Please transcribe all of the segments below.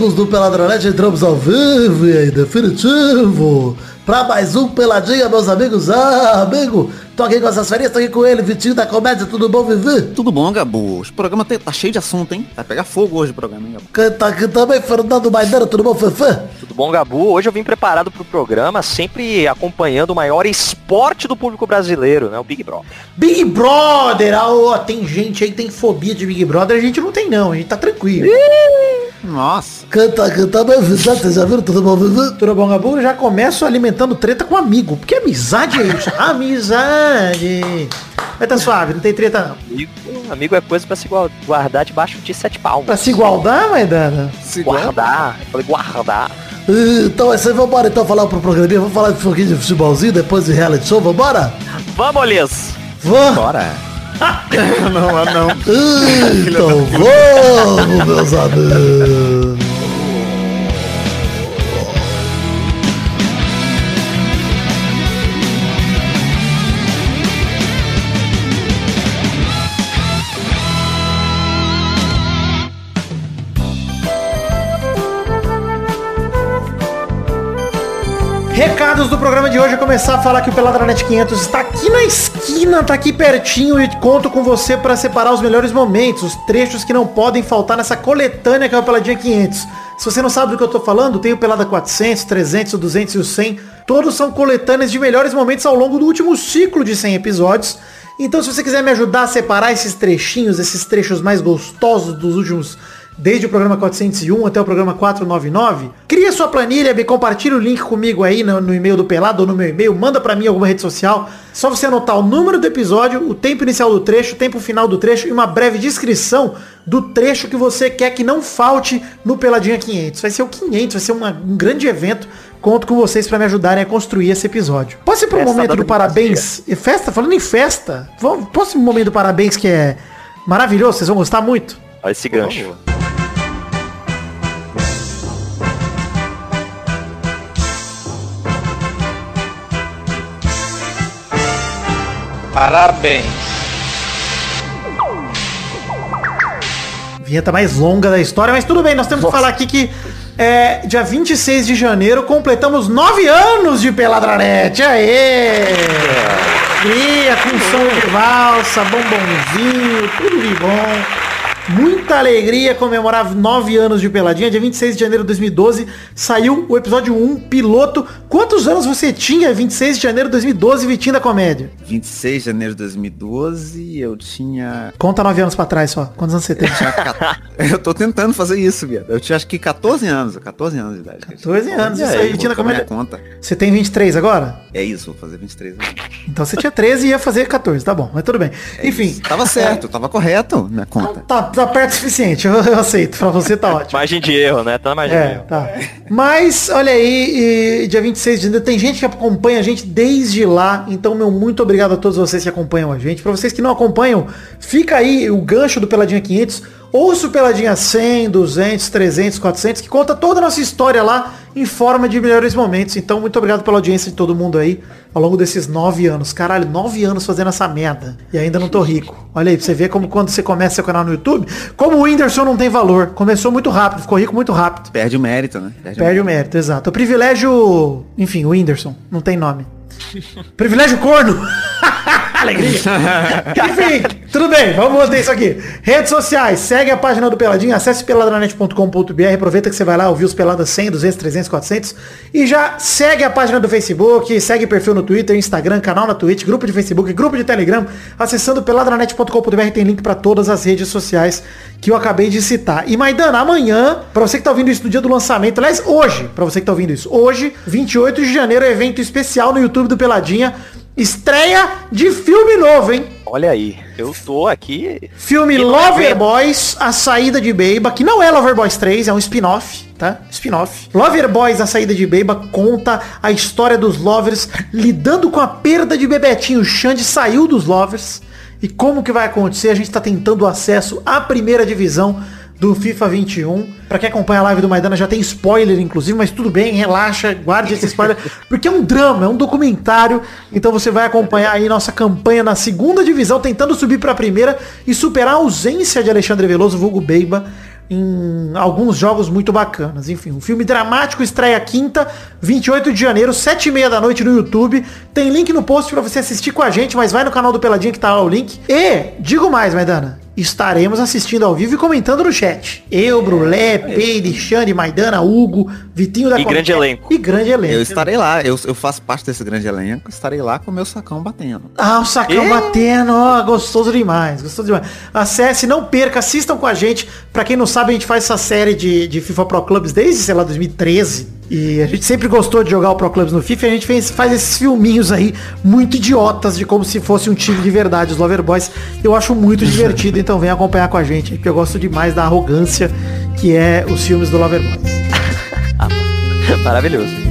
amigos do Peladronete, entramos ao vivo e aí, definitivo para mais um Peladinha, meus amigos. Ah, amigo, tô aqui com essas férias, tô aqui com ele, Vitinho da Comédia, tudo bom, Vivi? Tudo bom, Gabu. O programa tá cheio de assunto, hein? Vai pegar fogo hoje o programa, hein, Gabu? Quem tá aqui também, Fernando Maidana, tudo bom, Fefe? Tudo bom, Gabu? Hoje eu vim preparado pro programa, sempre acompanhando o maior esporte do público brasileiro, né? O Big Brother. Big Brother! Ah, ó, tem gente aí que tem fobia de Big Brother, a gente não tem não, a gente tá tranquilo. Nossa. Canta, canta, bem, vocês já viram? Tudo bom, Vivi? Tudo bom, Gabu? Já começo alimentando treta com amigo, porque amizade é isso. amizade. Vai tá suave, não tem treta não. Amigo, amigo é coisa pra se guardar debaixo de sete palmos. Pra se guardar, Maidana? Se guardar. Falei guardar. Então é isso aí, vambora então falar pro programinha, vamos falar de um pouquinho de futebolzinho depois de reality show, vambora? Vamos, Liz! Vamos! Bora! não, não. Então vamos, meus amigos! Recados do programa de hoje, começar a falar que o Peladranet 500 está aqui na esquina, tá aqui pertinho e conto com você para separar os melhores momentos, os trechos que não podem faltar nessa coletânea que é o Peladinha 500. Se você não sabe do que eu tô falando, tem o Pelada 400, 300, 200 e o 100. Todos são coletâneas de melhores momentos ao longo do último ciclo de 100 episódios. Então se você quiser me ajudar a separar esses trechinhos, esses trechos mais gostosos dos últimos desde o programa 401 até o programa 499. Cria sua planilha, me compartilha o link comigo aí no, no e-mail do Pelado ou no meu e-mail, manda para mim alguma rede social. Só você anotar o número do episódio, o tempo inicial do trecho, o tempo final do trecho e uma breve descrição do trecho que você quer que não falte no Peladinha 500. Vai ser o 500, vai ser uma, um grande evento. Conto com vocês para me ajudarem a construir esse episódio. Posso ir pro festa momento do parabéns? E festa? Falando em festa, vamos, posso ir pro momento do parabéns que é maravilhoso? Vocês vão gostar muito? Olha esse gancho. Parabéns. Vinheta mais longa da história, mas tudo bem, nós temos Nossa. que falar aqui que é, dia 26 de janeiro completamos nove anos de Peladranete. Aê! Alegria, com som de valsa, bombonzinho, tudo de bom. Muita alegria comemorar nove anos de Peladinha. Dia 26 de janeiro de 2012 saiu o episódio 1, piloto. Quantos anos você tinha 26 de janeiro de 2012, Vitinho da Comédia? 26 de janeiro de 2012, eu tinha... Conta nove anos pra trás só. Quantos anos você tem? Eu, eu tô tentando fazer isso, viado. Eu tinha acho que 14 anos, 14 anos de idade. 14 anos, isso aí, Vitinho da Comédia. Conta. Você tem 23 agora? É isso, vou fazer 23 anos. Então você tinha 13 e ia fazer 14, tá bom, mas tudo bem. É Enfim. Isso. Tava certo, tava correto na conta. Tá, tá perto o suficiente, eu, eu, aceito. Pra você tá ótimo. Margem de erro, né? Tá na margem é, de erro. Tá. Mas, olha aí, e, dia 26 de janeiro, tem gente que acompanha a gente desde lá, então, meu, muito obrigado a todos vocês que acompanham a gente. Pra vocês que não acompanham, fica aí o gancho do Peladinha 500 Ouça o Peladinha 100, 200, 300, 400, que conta toda a nossa história lá em forma de melhores momentos. Então, muito obrigado pela audiência de todo mundo aí ao longo desses nove anos. Caralho, nove anos fazendo essa merda. E ainda não tô rico. Olha aí, pra você ver como quando você começa seu canal no YouTube, como o Whindersson não tem valor. Começou muito rápido, ficou rico muito rápido. Perde o mérito, né? Perde, Perde o, mérito. mérito, exato. O privilégio, enfim, o Whindersson, não tem nome. privilégio corno. Alegria. Enfim, tudo bem, vamos manter isso aqui. Redes sociais, segue a página do Peladinho, acesse peladranet.com.br, aproveita que você vai lá ouvir os Peladas 100, 200, 300, 400 e já segue a página do Facebook, segue perfil no Twitter, Instagram, canal na Twitch, grupo de Facebook, grupo de Telegram, acessando peladranet.com.br tem link para todas as redes sociais que eu acabei de citar. E Maidana, amanhã, para você que tá ouvindo isso no dia do lançamento, aliás, hoje, para você que tá ouvindo isso, hoje, 28 de janeiro, evento especial no YouTube do Peladinha, Estreia de filme novo, hein? Olha aí, eu tô aqui. Filme Lover Boys, A Saída de Beiba, que não é Lover Boys 3, é um spin-off, tá? Spin-off. Lover Boys, A Saída de Beiba, conta a história dos Lovers lidando com a perda de Bebetinho. O Xande saiu dos Lovers. E como que vai acontecer? A gente tá tentando acesso à primeira divisão do FIFA 21. Para quem acompanha a live do Maidana já tem spoiler, inclusive, mas tudo bem, relaxa, guarde esse spoiler, porque é um drama, é um documentário. Então você vai acompanhar aí nossa campanha na segunda divisão, tentando subir para a primeira e superar a ausência de Alexandre Veloso, vulgo Beiba, em alguns jogos muito bacanas. Enfim, um filme dramático estreia quinta, 28 de janeiro, 7 e meia da noite no YouTube. Tem link no post para você assistir com a gente, mas vai no canal do Peladinha que tá lá o link. E, digo mais, Maidana, estaremos assistindo ao vivo e comentando no chat. Eu, Brulé, Peide, Xande, Maidana, Hugo, Vitinho da E grande elenco. E grande elenco. Eu estarei lá, eu, eu faço parte desse grande elenco, estarei lá com o meu sacão batendo. Ah, o sacão E? batendo, ó, gostoso demais, gostoso demais. Acesse, não perca, assistam com a gente. Pra quem não sabe, a gente faz essa série de, de FIFA Pro Clubs desde, sei lá, 2013. E a gente sempre gostou de jogar o Pro Clubs no FIFA e a gente fez, faz esses filminhos aí muito idiotas de como se fosse um time de verdade, os Loverboys. Eu acho muito divertido, então vem acompanhar com a gente, porque eu gosto demais da arrogância que é os filmes do Loverboys. Maravilhoso.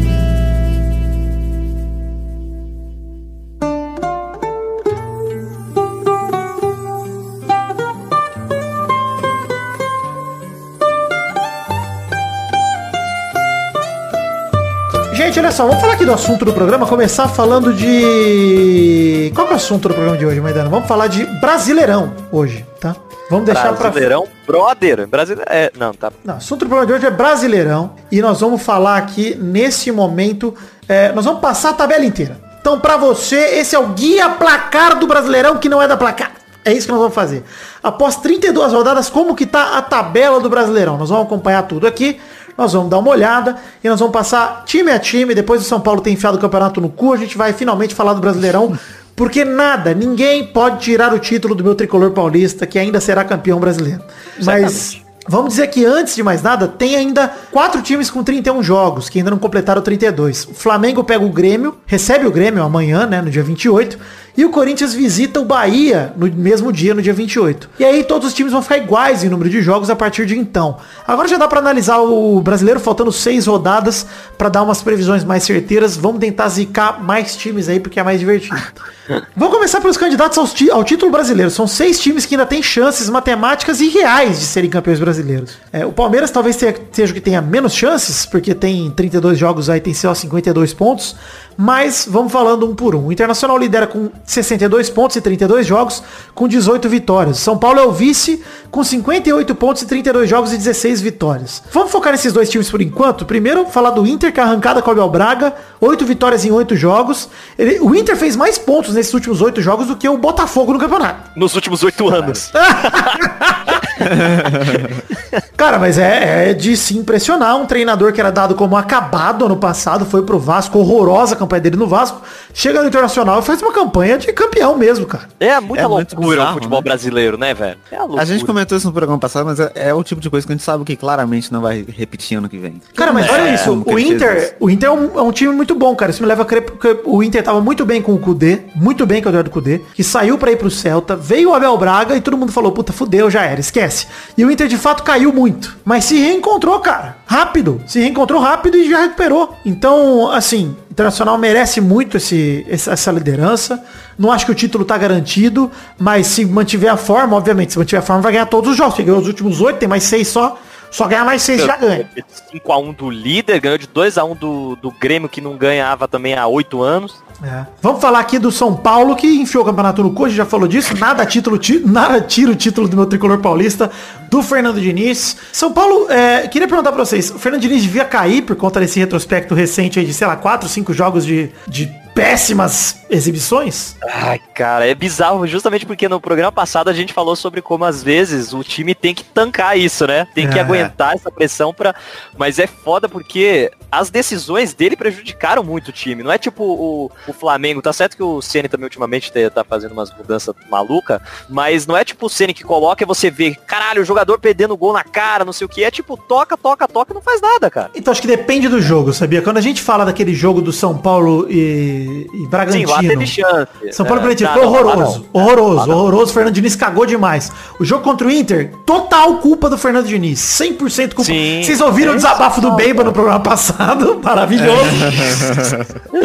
Só, vamos falar aqui do assunto do programa, começar falando de... Qual que é o assunto do programa de hoje, Maidana? Vamos falar de Brasileirão hoje, tá? Vamos deixar pra... Brasileirão, brother. Brasileiro. É, não, tá. Não, o assunto do programa de hoje é Brasileirão e nós vamos falar aqui, nesse momento, é, nós vamos passar a tabela inteira. Então, pra você, esse é o guia placar do Brasileirão que não é da placar. É isso que nós vamos fazer. Após 32 rodadas, como que tá a tabela do Brasileirão? Nós vamos acompanhar tudo aqui. Nós vamos dar uma olhada e nós vamos passar time a time. Depois do São Paulo ter enfiado o campeonato no cu, a gente vai finalmente falar do Brasileirão. Porque nada, ninguém pode tirar o título do meu tricolor paulista, que ainda será campeão brasileiro. Mas vamos dizer que antes de mais nada, tem ainda quatro times com 31 jogos, que ainda não completaram 32. O Flamengo pega o Grêmio, recebe o Grêmio amanhã, né, no dia 28. E o Corinthians visita o Bahia no mesmo dia, no dia 28. E aí todos os times vão ficar iguais em número de jogos a partir de então. Agora já dá pra analisar o brasileiro faltando seis rodadas pra dar umas previsões mais certeiras. Vamos tentar zicar mais times aí porque é mais divertido. Vamos começar pelos candidatos ti- ao título brasileiro. São seis times que ainda têm chances matemáticas e reais de serem campeões brasileiros. É, o Palmeiras talvez seja o que tenha menos chances, porque tem 32 jogos aí, tem só 52 pontos. Mas vamos falando um por um. O Internacional lidera com 62 pontos e 32 jogos, com 18 vitórias. São Paulo é o vice, com 58 pontos e 32 jogos e 16 vitórias. Vamos focar nesses dois times por enquanto. Primeiro, falar do Inter, que é arrancada com o Abel Braga. 8 vitórias em 8 jogos. Ele- o Inter fez mais pontos nesses últimos 8 jogos do que o Botafogo no campeonato. Nos últimos oito anos. Cara, mas é, é de se impressionar. Um treinador que era dado como acabado ano passado, foi pro Vasco, horrorosa a campanha dele no Vasco. Chega no Internacional e faz uma campanha de campeão mesmo, cara. É muita É muito loucura bizarro, o futebol né? brasileiro, né, velho? É a. A gente comentou isso no programa passado, mas é, é o tipo de coisa que a gente sabe que claramente não vai repetir ano que vem. Cara, mas É, olha isso, o Inter, o Inter é um, é um time muito bom, cara. Isso me leva a crer porque o Inter tava muito bem com o Kudê, muito bem com o Eduardo Kudê, que saiu pra ir pro Celta, veio o Abel Braga e todo mundo falou, puta, fudeu, já era, esquece. E o Inter de fato caiu muito, mas se reencontrou, cara, rápido, se reencontrou rápido e já recuperou. Então, assim, Internacional merece muito esse, essa, liderança. Não acho que o título tá garantido, mas se mantiver a forma, obviamente, se mantiver a forma, vai ganhar todos os jogos. Ganhou os últimos oito, tem mais seis só. Só ganhar mais seis já ganha. 5x1 do líder, ganhou de 2x1 do, do Grêmio, que não ganhava também há 8 anos. É. Vamos falar aqui do São Paulo, que enfiou o campeonato no gente já falou disso. Nada, título, ti- nada tira o título do meu tricolor paulista, do Fernando Diniz. São Paulo, é, queria perguntar pra vocês, o Fernando Diniz devia cair por conta desse retrospecto recente aí de, sei lá, 4, 5 jogos de, de péssimas exibições? Ai, cara, é bizarro justamente porque no programa passado a gente falou sobre como às vezes o time tem que tancar isso, né? Tem que É. aguentar essa pressão pra. Mas é foda porque as decisões dele prejudicaram muito o time. Não é tipo o, o Flamengo, tá certo que o Ceni também ultimamente te- tá fazendo umas mudanças maluca, mas não é tipo o Ceni que coloca e você vê, caralho, o jogador perdendo gol na cara, não sei o que, é tipo toca, toca, toca e não faz nada, cara. Então acho que depende do jogo, sabia? Quando a gente fala daquele jogo do São Paulo e, e Sim, Bragantino. lá teve chance. São Paulo É, Bragantino foi horroroso. não. Horroroso, não. horroroso. O Fernando Diniz cagou demais. O jogo contra o Inter, total culpa do Fernando Diniz. 100% culpa. Sim. Vocês ouviram o desabafo do Beiba no programa passado? Maravilhoso.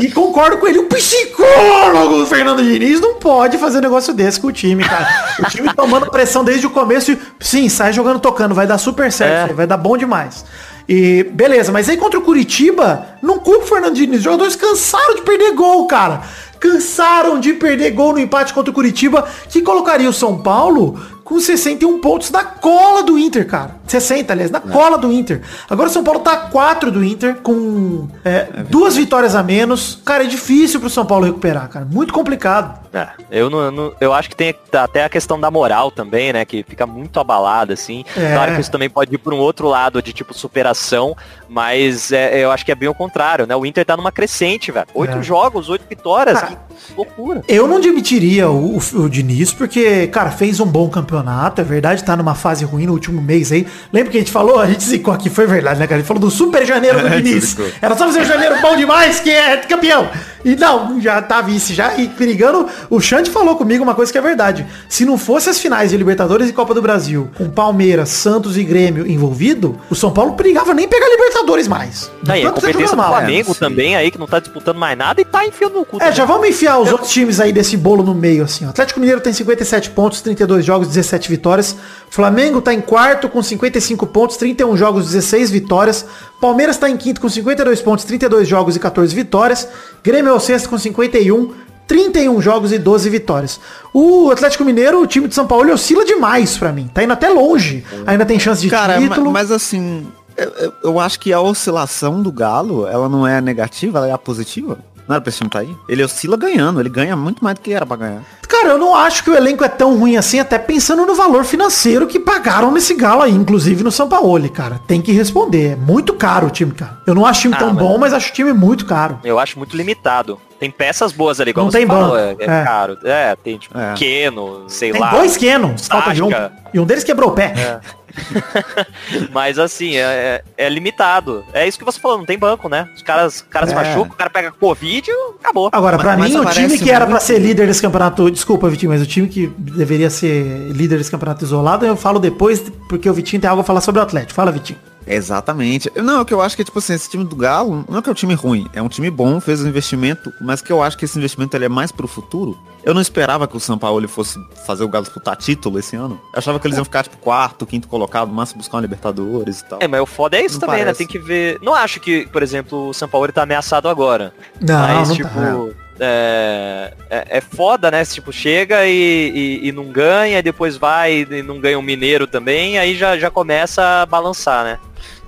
e concordo com ele. O psicólogo do Fernando Diniz não pode fazer um negócio desse com o time, cara. O time tomando pressão desde o começo e, sim, sai jogando tocando. Vai dar super certo. É. Vai dar bom demais. E beleza, mas aí contra o Curitiba, não culpa o Fernando Diniz. Os jogadores cansaram de perder gol, cara. Cansaram de perder gol no empate contra o Curitiba, que colocaria o São Paulo com 61 pontos na cola do Inter, cara. 60, aliás, na cola do Inter. Agora o São Paulo tá a 4 do Inter, com é, duas vitórias a menos. Cara, é difícil pro São Paulo recuperar, cara. Muito complicado. É, eu não, não- eu acho que tem até a questão da moral também, né? Que fica muito abalada, assim. É. Claro que isso também pode ir por um outro lado de tipo superação, mas é, eu acho que é bem o contrário, né? O Inter tá numa crescente, velho. Oito É. jogos, oito vitórias. Cara, que loucura. Eu não demitiria o, o, o Diniz, porque, cara, fez um bom campeonato, é verdade, tá numa fase ruim no último mês aí. Lembra que a gente falou? A gente zicou aqui, foi verdade, né, cara? A gente falou do super janeiro do É, Diniz. zicou. Era só fazer um janeiro bom demais, que é campeão. E não, já tá vice já. E perigando, o Xande falou comigo uma coisa que é verdade. Se não fosse as finais de Libertadores e Copa do Brasil, com Palmeiras, Santos e Grêmio envolvido, o São Paulo perigava nem pegar Libertadores mais. Tá aí, a tá competência do. Flamengo sim. também aí, que não tá disputando mais nada e tá enfiando no cu. É, também. já vamos enfiar os outros times aí desse bolo no meio, assim. ó. Atlético Mineiro tem 57 pontos, 32 jogos, 17 vitórias. Flamengo tá em quarto com 55 pontos, 31 jogos, 16 vitórias. Palmeiras tá em quinto com 52 pontos, 32 jogos e 14 vitórias. Grêmio é o sexto com 51, 31 jogos e 12 vitórias. O Atlético Mineiro, o time de São Paulo, oscila demais pra mim. Tá indo até longe. Ainda tem chance de Cara, título. mas assim, eu, eu- eu acho que a oscilação do Galo, ela não é negativa, ela é a positiva. Não era pra esse time tá aí? Ele oscila ganhando, ele ganha muito mais do que era pra ganhar. Cara, eu não acho que o elenco é tão ruim assim, até pensando no valor financeiro que pagaram nesse galo aí, inclusive no São Paulo, cara. Tem que responder. É muito caro o time, cara. Eu não acho o time Ah, tão mas- bom, mas acho o time muito caro. Eu acho muito limitado. Tem peças boas ali, igual Não você tem falou, é, é é. caro. É, tem tipo É. Keno, sei Tem lá. dois Kenos, falta de um. E um deles quebrou o pé. Mas assim, é, é limitado. É isso que você falou, não tem banco, né? Os caras, os caras É. machucam, o cara pega Covid e acabou. Agora, pra Mas- mim, o time que era pra ser líder desse campeonato, desculpa, Vitinho, mas o time que deveria ser líder desse campeonato isolado, eu falo depois, porque o Vitinho tem algo a falar sobre o Atlético. Fala, Vitinho. Exatamente. Não, é que eu acho que, tipo assim, esse time do Galo, não é que é um time ruim, é um time bom, fez um investimento, mas que eu acho que esse investimento ele é mais pro futuro. Eu não esperava que o São Paulo ele fosse fazer o Galo disputar título esse ano. Eu achava que eles iam ficar, tipo, quarto, quinto colocado, máximo buscar uma Libertadores e tal. É, mas o foda é isso Não também, né? parece. Tem que ver. Não acho que, por exemplo, o São Paulo tá ameaçado agora. Não, mas, não tipo. tá. É, é, é foda, né? Tipo, chega e, e, e não ganha, depois vai e não ganha um mineiro também, aí já, já começa a balançar, né?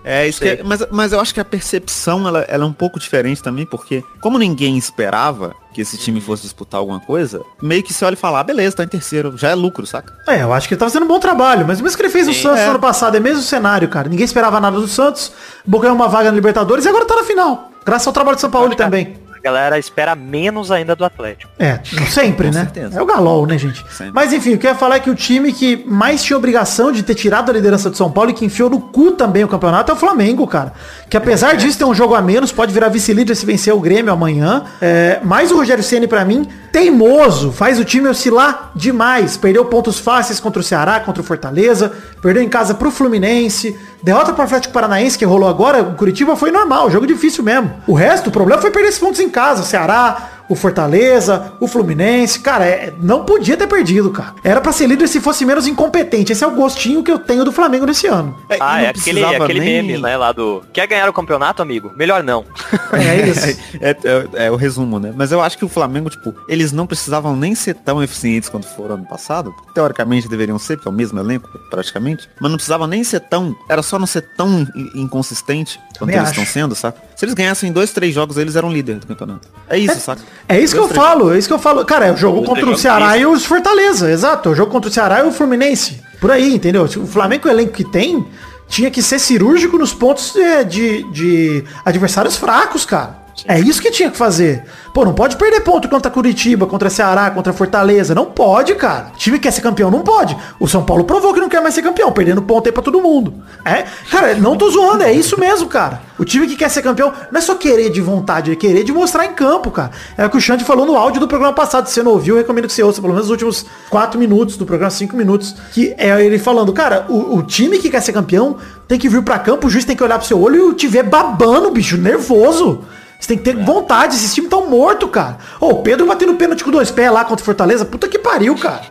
É, isso que é- mas, mas eu acho que a percepção ela, ela é um pouco diferente também, porque como ninguém esperava que esse time fosse disputar alguma coisa, meio que você olha e fala, ah, beleza, tá em terceiro, já é lucro, saca? É, eu acho que ele tá fazendo um bom trabalho, mas o mesmo que ele fez no Sim. Santos É. no ano passado, é mesmo cenário, cara. Ninguém esperava nada do Santos, ganhou uma vaga na Libertadores e agora tá na final. Graças ao trabalho do São Paulo também. A galera espera menos ainda do Atlético. É, sempre, né? certeza. É o Galol, né, gente? Sempre. Mas enfim, o que eu ia falar é que o time que mais tinha obrigação de ter tirado a liderança do São Paulo e que enfiou no cu também o campeonato é o Flamengo, cara. Que apesar disso ter um jogo a menos, pode virar vice-líder se vencer o Grêmio amanhã. É, mas o Rogério Ceni para mim, teimoso, faz o time oscilar demais. Perdeu pontos fáceis contra o Ceará, contra o Fortaleza, perdeu em casa pro Fluminense, derrota pro Atlético Paranaense que rolou agora, o Curitiba foi normal, jogo difícil mesmo. O resto, o problema foi perder esses pontos em casa, Ceará, o Fortaleza, o Fluminense, cara, é- não podia ter perdido, cara. Era pra ser líder se fosse menos incompetente. Esse é o gostinho que eu tenho do Flamengo nesse ano. e ah, não é aquele, precisava aquele nem- meme, né, lá do... Quer ganhar o campeonato, amigo? Melhor não. É isso. É, é- é o resumo, né? Mas eu acho que o Flamengo, tipo, eles não precisavam nem ser tão eficientes quanto foram ano passado. Teoricamente deveriam ser, porque é o mesmo elenco, praticamente. Mas não precisava nem ser tão. Era só não ser tão in- inconsistente quanto Também eles acho. estão sendo, saca? Se eles ganhassem dois, três jogos, eles eram líder do campeonato. É isso, saca? É isso que eu Dois, falo, é isso que eu falo. Cara, é o jogo contra o jogos Ceará e os Fortaleza, exato. É o jogo contra o Ceará e o Fluminense. Por aí, entendeu? O Flamengo, o elenco que tem, tinha que ser cirúrgico nos pontos é, de, de adversários fracos, cara. É isso que tinha que fazer. Pô, não pode perder ponto contra Curitiba, contra Ceará, contra Fortaleza. Não pode, cara. O time que quer ser campeão não pode. O São Paulo provou que não quer mais ser campeão, perdendo ponto aí pra todo mundo. É, cara, não tô zoando, é isso mesmo, cara. O time que quer ser campeão não é só querer de vontade, é querer de mostrar em campo, cara. É o que o Xande falou no áudio do programa passado. Se você não ouviu, eu recomendo que você ouça pelo menos os últimos 4 minutos do programa, 5 minutos. Que é ele falando, cara, o, o time que quer ser campeão tem que vir pra campo, o juiz tem que olhar pro seu olho e te ver babando, bicho, nervoso. Você tem que ter vontade, esses times tão morto, cara. Ô, o Pedro batendo pênalti com dois pés lá contra o Fortaleza, puta que pariu, cara.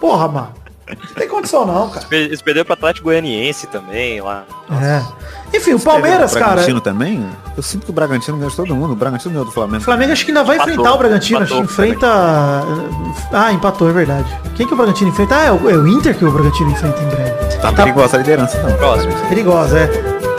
Porra, mano. Não tem condição não, cara. Eles perderam pro Atlético Goianiense também lá. É. Enfim, o Palmeiras, o cara. Bragantino também? Eu sinto que o Bragantino ganha de todo mundo. O Bragantino ganhou do O Flamengo. Flamengo acho que ainda vai Empatou. enfrentar o Bragantino. Acho que Empatou enfrenta. Ah, empatou, é verdade. Quem que o Bragantino enfrenta? Ah, é o, é o Inter que o Bragantino enfrenta em breve. Tá perigosa a liderança, não. Próximo. Perigosa, é.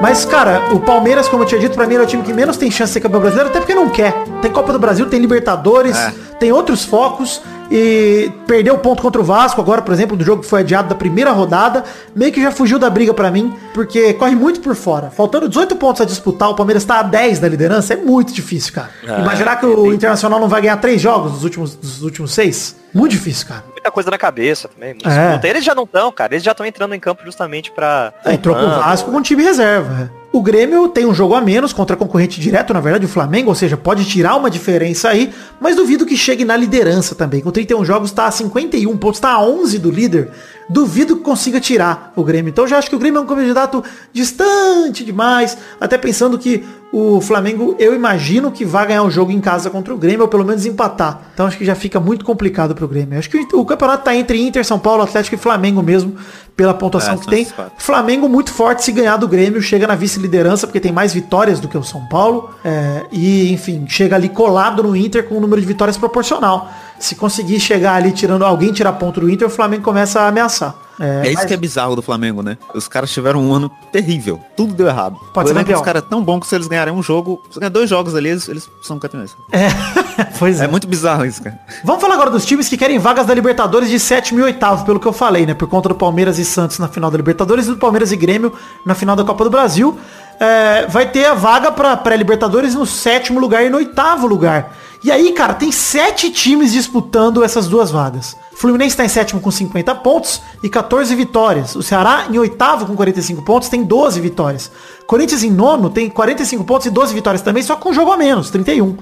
Mas, cara, o Palmeiras, como eu tinha dito, pra mim era o time que menos tem chance de ser campeão brasileiro, até porque não quer. Tem Copa do Brasil, tem Libertadores, É. tem outros focos. E perdeu o ponto contra o Vasco agora, por exemplo, do jogo que foi adiado da primeira rodada. Meio que já fugiu da briga pra mim, porque corre muito por fora. Faltando 18 pontos a disputar, o Palmeiras tá a 10 da liderança. É muito difícil, cara. É, Imaginar que o Internacional não vai ganhar três jogos dos últimos, dos últimos seis. Muito difícil, cara. Muita coisa na cabeça também. muita É. disputa. Eles já não estão, cara. Eles já estão entrando em campo justamente pra. É, entrou com o. Vasco com time reserva. O Grêmio tem um jogo a menos contra concorrente direto, na verdade, o Flamengo, ou seja, pode tirar uma diferença aí, mas duvido que chegue na liderança também. Com 31 jogos tá a 51 pontos, tá a 11 do líder. Duvido que consiga tirar o Grêmio. Então já acho que o Grêmio é um candidato distante demais, até pensando que o Flamengo, eu imagino que vai ganhar o jogo em casa contra o Grêmio, ou pelo menos empatar. Então acho que já fica muito complicado pro Grêmio. Acho que o campeonato tá entre Inter, São Paulo, Atlético e Flamengo mesmo, pela pontuação É, que tem. Flamengo muito forte se ganhar do Grêmio, chega na vice-liderança, porque tem mais vitórias do que o São Paulo. é, e, enfim, chega ali colado no Inter com um número de vitórias proporcional. Se conseguir chegar ali tirando alguém tirar ponto do Inter, o Flamengo começa a ameaçar. É, isso mas- que é bizarro do Flamengo, né? Os caras tiveram um ano terrível. Tudo deu errado. Pode ser campeão. dos caras é tão bom que se eles ganharem um jogo, se ganhar dois jogos ali, eles, eles são campeões. É, pois é. É muito bizarro isso, cara. Vamos falar agora dos times que querem vagas da Libertadores de sétimo e oitavo, pelo que eu falei, né? Por conta do Palmeiras e Santos na final da Libertadores e do Palmeiras e Grêmio na final da Copa do Brasil. É, vai ter a vaga pra pré-Libertadores no sétimo lugar e no oitavo lugar. E aí, cara, tem sete times disputando essas duas vagas. Fluminense está em sétimo com 50 pontos e 14 vitórias. O Ceará em oitavo com 45 pontos tem 12 vitórias. Corinthians em nono tem 45 pontos e 12 vitórias também, só com um jogo a menos, 31.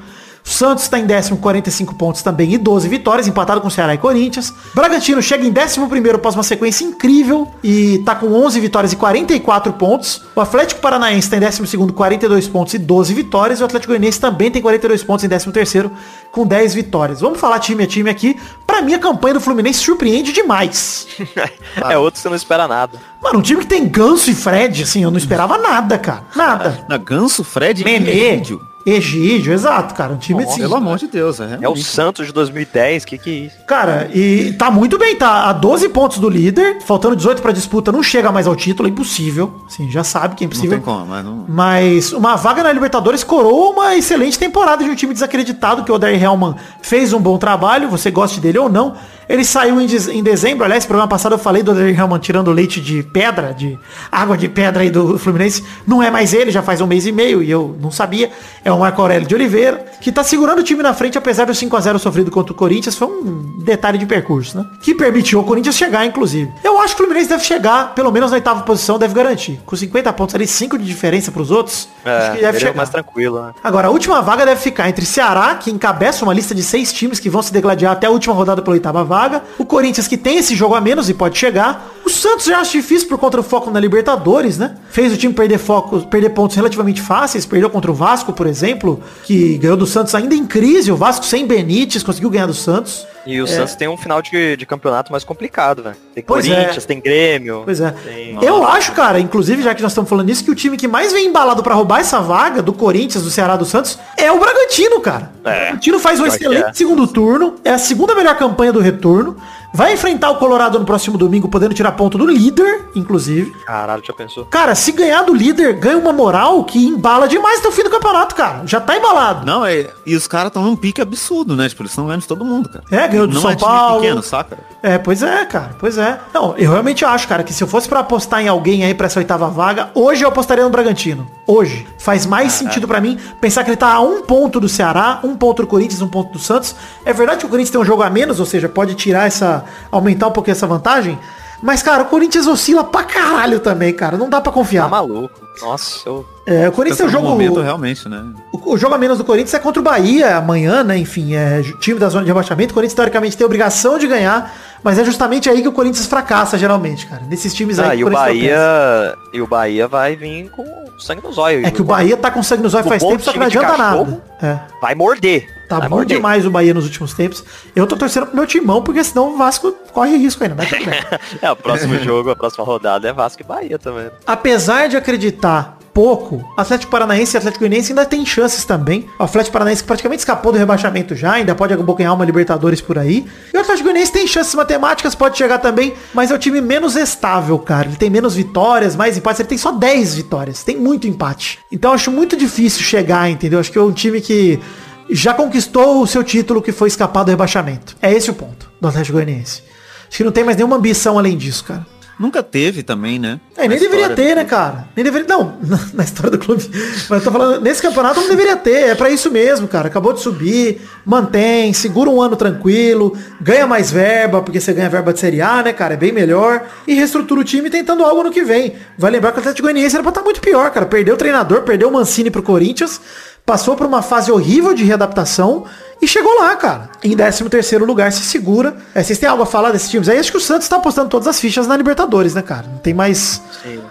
O Santos está em décimo, 45 pontos também e 12 vitórias, empatado com Ceará e Corinthians. Bragantino chega em décimo primeiro após uma sequência incrível e tá com 11 vitórias e 44 pontos. O Atlético Paranaense está em décimo segundo, 42 pontos e 12 vitórias. E o Atlético Goianiense também tem 42 pontos em décimo terceiro com 10 vitórias. Vamos falar time a time aqui. Pra mim, a campanha do Fluminense surpreende demais. é outro que você não espera nada. Mano, um time que tem Ganso e Fred, assim, eu não esperava nada, cara. Nada. Na Ganso, Fred Nenê, e Egídio. Exato, cara. Um time assim. Pelo amor de Deus, é É o. Santos de 2010, que que é isso? Cara, e tá muito bem, tá a 12 pontos do líder, faltando 18 pra disputa, não chega mais ao título, é impossível. Assim, já sabe que é Não impossível. tem como, mas não... Mas uma vaga na Libertadores coroa uma excelente temporada de um time desacreditado, que o Odair Hellman fez um bom trabalho, você goste dele ou não. Ele saiu em, em dezembro, aliás, no programa passado eu falei do Odair Hellman tirando leite de pedra, de água de pedra aí do Fluminense. Não é mais ele, já faz um mês e meio e eu não sabia. É o Marco Aurélio de Oliveira, que tá segurando o time na frente, apesar do 5x0 sofrido contra o Corinthians. Foi um detalhe de percurso, né? Que permitiu o Corinthians chegar, inclusive. Eu acho que o Fluminense deve chegar, pelo menos na oitava posição, deve garantir. Com 50 pontos ali, 5 de diferença pros outros, acho que É, deve é chegar. mais tranquilo, né? Agora, a última vaga deve ficar entre Ceará, que encabeça uma lista de seis times que vão se degladiar até a última rodada pela oitava vaga. O Corinthians, que tem esse jogo a menos e pode chegar. O Santos já acho difícil por conta do foco na Libertadores, né? Fez o time perder foco, perder pontos relativamente fáceis. Perdeu contra o Vasco, por exemplo, que ganhou do Santos ainda em crise. O Vasco sem Benítez conseguiu ganhar do Santos. E o Santos tem um final de, de campeonato mais complicado, velho. Tem É. Pois é. Corinthians, tem Grêmio. Pois é. Tem... Eu acho, cara, inclusive, já que nós estamos falando nisso, que o time que mais vem embalado pra roubar essa vaga do Corinthians, do Ceará, do Santos, é o Bragantino, cara. É. O Bragantino faz um excelente é. segundo turno, é a segunda melhor campanha do retorno, vai enfrentar o Colorado no próximo domingo, podendo tirar ponto do líder, inclusive. Caralho, já pensou? Cara, se ganhar do líder, ganha uma moral que embala demais até o fim do campeonato, cara. Já tá embalado. Não, é, e os caras estão num pique absurdo, né? Tipo, eles estão ganhando de todo mundo, cara. É, ganhou do Não São é time Paulo. pequeno, saca? É, pois é, cara, pois é. Não, eu realmente acho, cara, que se eu fosse pra apostar em alguém aí pra essa oitava vaga, hoje eu apostaria no Bragantino. Hoje. Faz mais sentido pra mim pensar que ele tá a um ponto do Ceará, um ponto do Corinthians, um ponto do Santos. É verdade que o Corinthians tem um jogo a menos, ou seja, pode tirar essa. Aumentar um pouquinho essa vantagem. Mas, cara, o Corinthians oscila pra caralho também, cara. Não dá pra Tá confiar. maluco. Nossa, eu... É, o Corinthians tem um Pensando no jogo. momento, realmente, né? O, o jogo a menos do Corinthians é contra o Bahia amanhã, né? Enfim, é time da zona de rebaixamento. O Corinthians, teoricamente, tem a obrigação de ganhar. Mas é justamente aí que o Corinthians fracassa, geralmente, cara. Nesses times Ah, aí que e o Bahia. E o Bahia vai vir com sangue nos olhos. É que o Bahia tá com sangue nos olhos faz tempo, só que não adianta cachorro nada. É. Vai morder. Tá vai bom morder. demais o Bahia nos últimos tempos. Eu tô torcendo pro meu timão, porque senão o Vasco corre risco ainda. Mas tudo bem. É, o próximo jogo, a próxima rodada é Vasco e Bahia também. Apesar de acreditar pouco, Atlético Paranaense e Atlético Goianiense ainda tem chances também. O Atlético Paranaense praticamente escapou do rebaixamento já, ainda pode abocanhar uma Libertadores por aí. E o Atlético Goianiense tem chances matemáticas, pode chegar também, mas é o time menos estável, cara. Ele tem menos vitórias, mais empates, ele tem só 10 vitórias, tem muito empate. Então acho muito difícil chegar, entendeu? Acho que é um time que já conquistou o seu título que foi escapar do rebaixamento. É esse o ponto do Atlético Goianiense. Acho que não tem mais nenhuma ambição além disso, cara. Nunca teve também, né? É, nem deveria ter, né, cara? Nem deveria. Não, na, na história do clube. Mas eu tô falando, nesse campeonato não deveria ter. É pra isso mesmo, cara. Acabou de subir, mantém, segura um ano tranquilo, ganha mais verba, porque você ganha verba de Série A, né, cara? É bem melhor. E reestrutura o time tentando algo no que vem. Vai lembrar que o Atlético Goianiense era pra estar muito pior, cara. Perdeu o treinador, perdeu o Mancini pro Corinthians, passou por uma fase horrível de readaptação. E chegou lá, cara. Em 13 terceiro lugar, se segura. É, vocês têm algo a falar desses times aí? Acho que o Santos tá apostando todas as fichas na Libertadores, né, cara? Não tem mais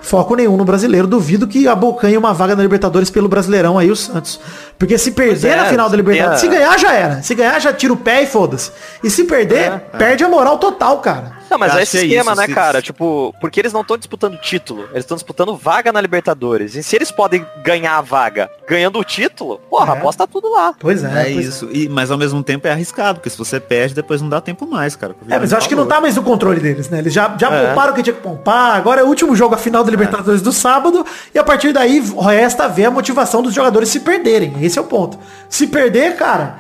foco nenhum no brasileiro. Duvido que abocanhe uma vaga na Libertadores pelo Brasileirão aí, o Santos. Porque se perder é, na final da Libertadores, se ganhar já era. Se ganhar já tira o pé e foda-se. E se perder, perde a moral total, cara. Não, mas Eu é esse é esquema, isso, né, se- cara? Tipo, porque eles não estão disputando título, eles estão disputando vaga na Libertadores. E se eles podem ganhar a vaga ganhando o título, porra, É. aposta tudo lá. Pois é. É, pois isso. E, mas ao mesmo tempo é arriscado, porque se você perde, depois não dá tempo mais, cara. É, mas eu acho que não tá mais no controle deles, né? Eles já, já É. pouparam o que tinha que poupar. Agora é o último jogo, a final da Libertadores do sábado. E a partir daí resta ver a motivação dos jogadores se perderem. Esse é o ponto. Se perder, cara,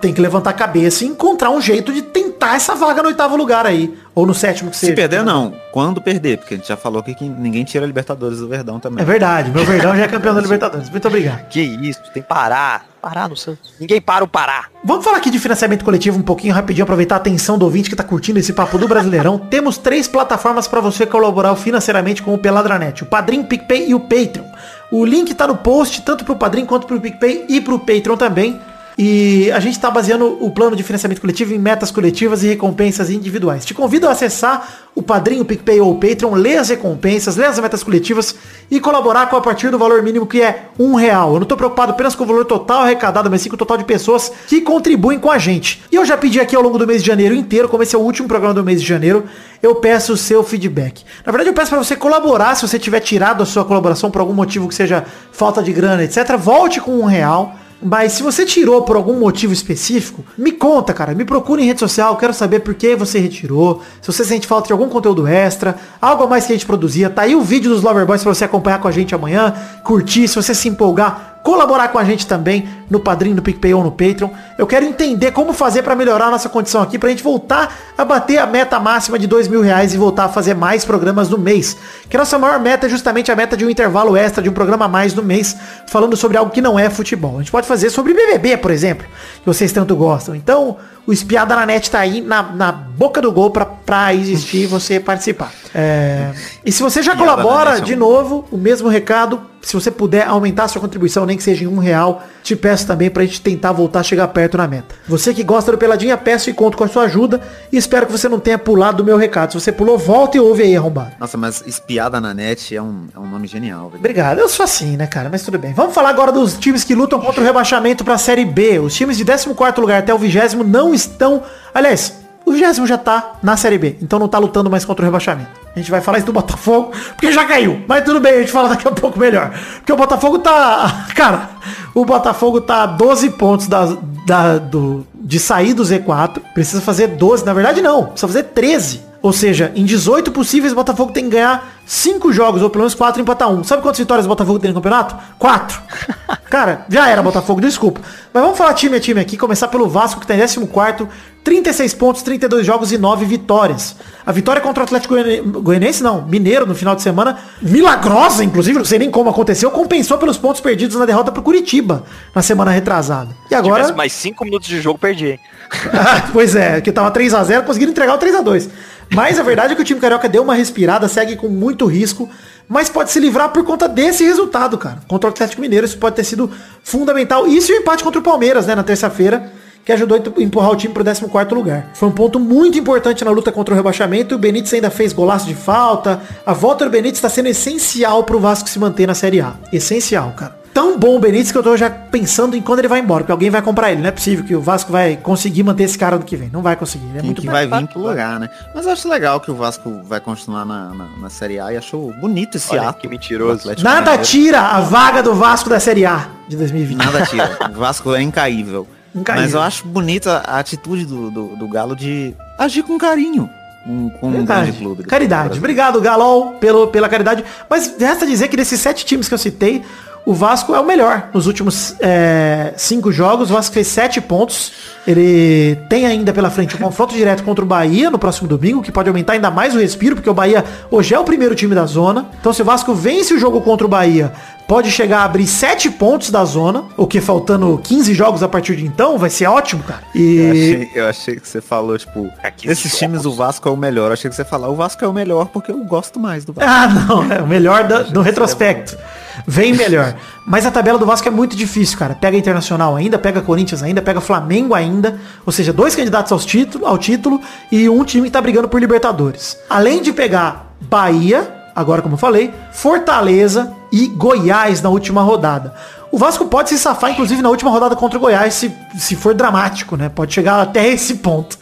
tem que levantar a cabeça e encontrar um jeito de tentar essa vaga no oitavo lugar aí. Ou no sétimo que Se seja. perder, não. Quando perder, porque a gente já falou que ninguém tira a Libertadores do Verdão também. É verdade. Meu Verdão já é campeão da Libertadores. Muito obrigado. Que isso, tem que parar. Parar no Santos. Ninguém para o Pará. Vamos falar aqui de financiamento coletivo um pouquinho rapidinho, aproveitar a atenção do ouvinte que tá curtindo esse papo do Brasileirão. Temos três plataformas para você colaborar financeiramente com o Peladranet, o Padrim, PicPay e o Patreon. O link tá no post, tanto pro Padrim quanto pro PicPay e pro Patreon também. E a gente está baseando o plano de financiamento coletivo em metas coletivas e recompensas individuais. Te convido a acessar o Padrinho, o PicPay ou o Patreon, ler as recompensas, ler as metas coletivas e colaborar com a partir do valor mínimo que é um real. Eu não estou preocupado apenas com o valor total arrecadado, mas sim com o total de pessoas que contribuem com a gente. E eu já pedi aqui ao longo do mês de janeiro inteiro, como esse é o último programa do mês de janeiro, eu peço o seu feedback. Na verdade, eu peço para você colaborar, se você tiver tirado a sua colaboração por algum motivo que seja falta de grana, etc. Volte com um real. Mas se você tirou por algum motivo específico, me conta, cara. Me procura em rede social, quero saber por que você retirou. Se você sente falta de algum conteúdo extra, algo a mais que a gente produzia. Tá aí o vídeo dos Loverboys pra você acompanhar com a gente amanhã, curtir, se você se empolgar, colaborar com a gente também no Padrinho, no PicPay ou no Patreon. Eu quero entender como fazer pra melhorar a nossa condição aqui, pra gente voltar a bater a meta máxima de dois mil reais e voltar a fazer mais programas no mês. Que a nossa maior meta é justamente a meta de um intervalo extra, de um programa a mais no mês, falando sobre algo que não é futebol. A gente pode fazer sobre BBB, por exemplo, que vocês tanto gostam. Então, o Espiada na Net tá aí na, na boca do gol pra, pra existir e você participar. É, E se você já Espiada colabora, é de novo, o mesmo recado, se você puder aumentar a sua contribuição, nem que seja em um real, te peço também pra gente tentar voltar a chegar perto na meta. Você que gosta do Peladinha, peço e conto com a sua ajuda e espero que você não tenha pulado do meu recado. Se você pulou, volta e ouve aí, arrombado. Nossa, mas espiada na net é um, é um nome genial, velho. Obrigado, eu sou assim, né, cara? Mas tudo bem. Vamos falar agora dos times que lutam contra o rebaixamento pra Série B. Os times de 14º lugar até o 20 não estão... Aliás, o 20 já tá na Série B, então não tá lutando mais contra o rebaixamento. A gente vai falar isso do Botafogo, porque já caiu. Mas tudo bem, a gente fala daqui a pouco melhor. Porque o Botafogo tá... Cara, o Botafogo tá a 12 pontos da, da- do, de sair do Z4. Precisa fazer 12, na verdade não. Precisa fazer 13. Ou seja, em 18 possíveis, o Botafogo tem que ganhar 5 jogos, ou pelo menos 4 e empatar 1. Sabe quantas vitórias o Botafogo tem no campeonato? 4. Cara, já era Botafogo, desculpa. Mas vamos falar time a time aqui, começar pelo Vasco, que tá em 14 36 pontos, 32 jogos e 9 vitórias. A vitória contra o Atlético Goianiense, não, Mineiro, no final de semana, milagrosa, inclusive, não sei nem como aconteceu, compensou pelos pontos perdidos na derrota pro Curitiba, na semana retrasada. E agora... Tivesse mais 5 minutos de jogo, perdi, hein? Pois é, que tava 3x0, conseguiram entregar o 3x2. Mas a verdade é que o time carioca deu uma respirada, segue com muito risco, mas pode se livrar por conta desse resultado, cara. Contra o Atlético Mineiro, isso pode ter sido fundamental. Isso e o empate contra o Palmeiras, né, na terça-feira, que ajudou a empurrar o time pro 14 lugar. Foi um ponto muito importante na luta contra o rebaixamento. O Benítez ainda fez golaço de falta. A volta do Benítez está sendo essencial pro Vasco se manter na Série A. Essencial, cara tão bom o Benítez que eu tô já pensando em quando ele vai embora, porque alguém vai comprar ele. Não é possível que o Vasco vai conseguir manter esse cara do que vem. Não vai conseguir. é muito que vai vir pro lugar, né? Mas eu acho legal que o Vasco vai continuar na, na, na Série A e achou bonito esse Olha, ato. Que mentiroso. Nada tira a vaga do Vasco da Série A de 2020. Nada tira. o Vasco é incaível. incaível. Mas eu acho bonita a atitude do, do, do Galo de agir com carinho um, com um grande clube. Caridade. Obrigado, Galol, pelo, pela caridade. Mas resta dizer que desses sete times que eu citei, o Vasco é o melhor. Nos últimos é, cinco jogos, o Vasco fez sete pontos. Ele tem ainda pela frente um confronto direto contra o Bahia no próximo domingo, que pode aumentar ainda mais o respiro, porque o Bahia hoje é o primeiro time da zona. Então se o Vasco vence o jogo contra o Bahia, pode chegar a abrir sete pontos da zona, o que faltando 15 jogos a partir de então, vai ser ótimo, cara. E... Eu, achei, eu achei que você falou, tipo, esses times o Vasco é o melhor. Eu achei que você falar, o Vasco é o melhor porque eu gosto mais do Vasco. Ah, não, é o melhor da, no retrospecto. Vem melhor. Mas a tabela do Vasco é muito difícil, cara. Pega Internacional ainda, pega Corinthians ainda, pega Flamengo ainda. Ou seja, dois candidatos aos título, ao título e um time que tá brigando por Libertadores. Além de pegar Bahia, agora como eu falei, Fortaleza e Goiás na última rodada. O Vasco pode se safar, inclusive, na última rodada contra o Goiás, se, se for dramático, né? Pode chegar até esse ponto.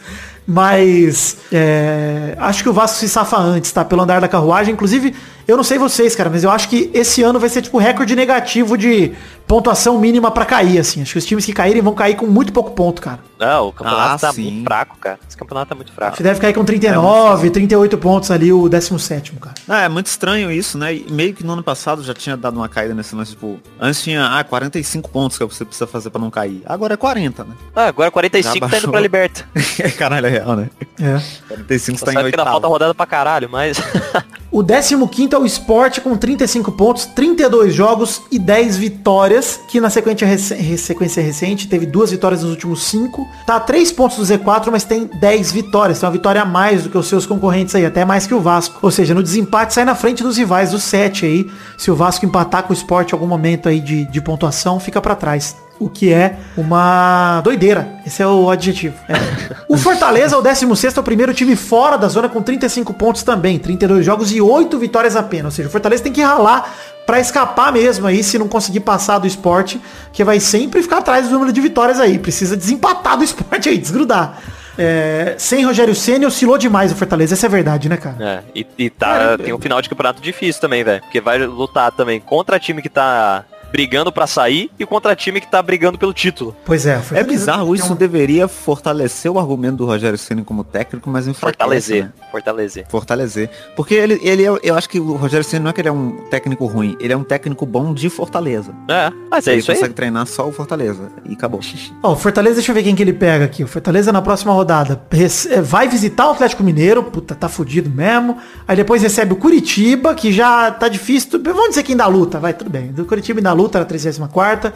Mas é, acho que o Vasco se safa antes, tá? Pelo andar da carruagem. Inclusive, eu não sei vocês, cara, mas eu acho que esse ano vai ser tipo recorde negativo de pontuação mínima para cair, assim. Acho que os times que caírem vão cair com muito pouco ponto, cara. Não, o campeonato ah, tá sim. muito fraco, cara. Esse campeonato tá muito fraco. Você deve cair com 39, é 38 pontos ali, o 17 cara. Ah, é muito estranho isso, né? E meio que no ano passado já tinha dado uma caída nesse lance, tipo, antes tinha, ah, 45 pontos que você precisa fazer para não cair. Agora é 40, né? Ah, agora 45 tá indo pra Liberta. caralho, é real, né? É. 45 tá em oitavo. que ainda falta rodada pra caralho, mas... o 15 é o Sport com 35 pontos, 32 jogos e 10 vitórias, que na sequência, rec sequência recente teve duas vitórias nos últimos 5. Tá a 3 pontos do Z4, mas tem 10 vitórias. Tem uma vitória a mais do que os seus concorrentes aí, até mais que o Vasco. Ou seja, no desempate sai na frente dos rivais, dos 7 aí. Se o Vasco empatar com o Sport em algum momento aí de, de pontuação, fica para trás o que é uma doideira. Esse é o adjetivo. É. o Fortaleza, o 16 é o primeiro time fora da zona com 35 pontos também, 32 jogos e 8 vitórias apenas. Ou seja, o Fortaleza tem que ralar para escapar mesmo aí, se não conseguir passar do esporte, que vai sempre ficar atrás do número de vitórias aí. Precisa desempatar do esporte aí, desgrudar. É, sem Rogério Senna oscilou demais o Fortaleza, essa é verdade, né, cara? É, e, e tá, é, tem um final de campeonato difícil também, velho. Porque vai lutar também contra time que tá brigando para sair e contra time que tá brigando pelo título. Pois é. É bizarro, isso deveria fortalecer o argumento do Rogério Ceni como técnico, mas enfraquece. Fortalecer. Né? Fortalecer. Fortalecer. Porque ele, ele é, eu acho que o Rogério Ceni não é que ele é um técnico ruim, ele é um técnico bom de Fortaleza. É, mas é ele isso aí. consegue treinar só o Fortaleza e acabou. Ó, oh, o Fortaleza, deixa eu ver quem que ele pega aqui. O Fortaleza na próxima rodada é, vai visitar o Atlético Mineiro, puta, tá fudido mesmo. Aí depois recebe o Curitiba, que já tá difícil. Vamos dizer quem dá luta, vai, tudo bem. Do Curitiba na luta na 34 quarta.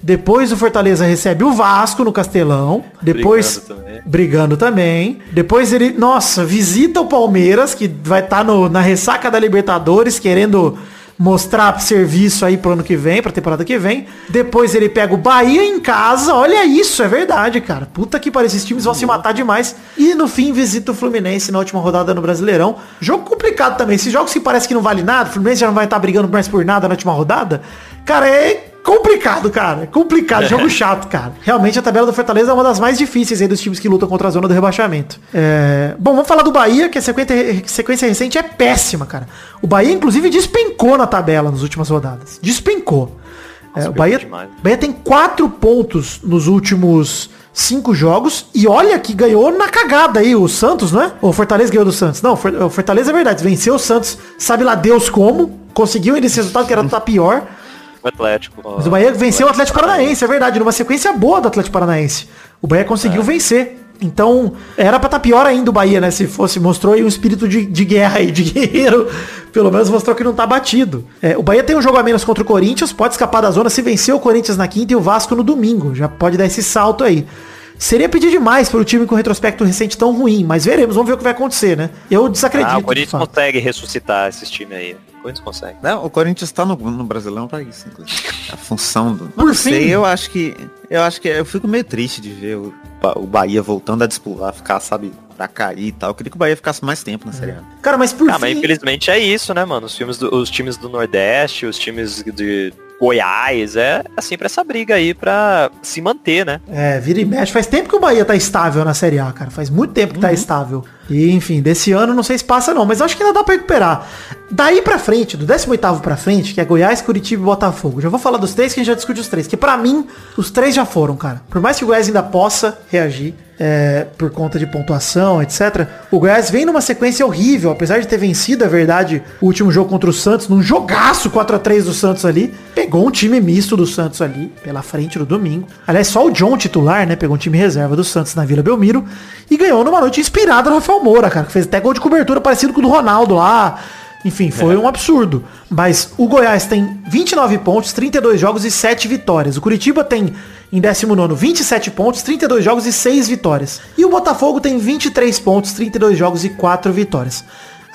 Depois o Fortaleza recebe o Vasco no Castelão. Depois brigando também. Brigando também. Depois ele, nossa, visita o Palmeiras, que vai estar tá na ressaca da Libertadores, querendo mostrar serviço aí pro ano que vem, pra temporada que vem. Depois ele pega o Bahia em casa. Olha isso, é verdade, cara. Puta que pariu, esses times vão se matar demais. E no fim visita o Fluminense na última rodada no Brasileirão. Jogo complicado também. Esses jogos que parece que não vale nada, o Fluminense já não vai estar tá brigando mais por nada na última rodada. Cara, é complicado, cara. Complicado, é. jogo chato, cara. Realmente a tabela do Fortaleza é uma das mais difíceis aí dos times que lutam contra a zona do rebaixamento. É... Bom, vamos falar do Bahia, que a sequência, sequência recente é péssima, cara. O Bahia, inclusive, despencou na tabela nas últimas rodadas. Despencou. É, o Bahia, Bahia tem quatro pontos nos últimos cinco jogos. E olha que ganhou na cagada aí o Santos, não é? O Fortaleza ganhou do Santos. Não, o Fortaleza é verdade. Venceu o Santos, sabe lá Deus como. Conseguiu esse resultado que era tá pior. O Atlético. Mas o Bahia venceu o Atlético Paranaense, é verdade, numa sequência boa do Atlético Paranaense. O Bahia conseguiu é. vencer. Então, era pra estar tá pior ainda o Bahia, né? Se fosse, mostrou aí um espírito de, de guerra aí, de guerreiro. Pelo menos mostrou que não tá batido. É, o Bahia tem um jogo a menos contra o Corinthians, pode escapar da zona se vencer o Corinthians na quinta e o Vasco no domingo. Já pode dar esse salto aí. Seria pedir demais para o time com retrospecto recente tão ruim, mas veremos, vamos ver o que vai acontecer, né? Eu desacredito. Ah, o Corinthians consegue ressuscitar esses times aí. O Corinthians consegue. Não, o Corinthians está no, no Brasileirão para isso, inclusive. A função do. Por não fim. sei, eu acho que. Eu acho que eu fico meio triste de ver o o Bahia voltando a disputar, a ficar, sabe, pra cair e tal. Eu queria que o Bahia ficasse mais tempo na Série A. Cara, mas por Ah, fim... mas infelizmente é isso, né, mano? Os, filmes do- os times do Nordeste, os times de Goiás, é, é sempre essa briga aí pra se manter, né? É, vira e mexe. Faz tempo que o Bahia tá estável na Série A, cara. Faz muito tempo que tá estável. E, enfim, desse ano não sei se passa não, mas acho que ainda dá pra recuperar. Daí pra frente, do 18º pra frente, que é Goiás, Curitiba e Botafogo. Já vou falar dos três que a gente já discute os três. Que pra mim, os três já foram, cara. Por mais que o Goiás ainda possa reagir, é, por conta de pontuação, etc. O Goiás vem numa sequência horrível, apesar de ter vencido, é verdade, o último jogo contra o Santos, num jogaço 4 a 3 do Santos ali. Pegou um time misto do Santos ali, pela frente no domingo. Aliás, só o John titular, né? Pegou um time reserva do Santos na Vila Belmiro. E ganhou numa noite inspirada no Rafael Moura, cara, que fez até gol de cobertura parecido com o do Ronaldo lá. Enfim, foi um absurdo. Mas o Goiás tem 29 pontos, 32 jogos e 7 vitórias. O Curitiba tem, em 19 27 pontos, 32 jogos e 6 vitórias. E o Botafogo tem 23 pontos, 32 jogos e 4 vitórias.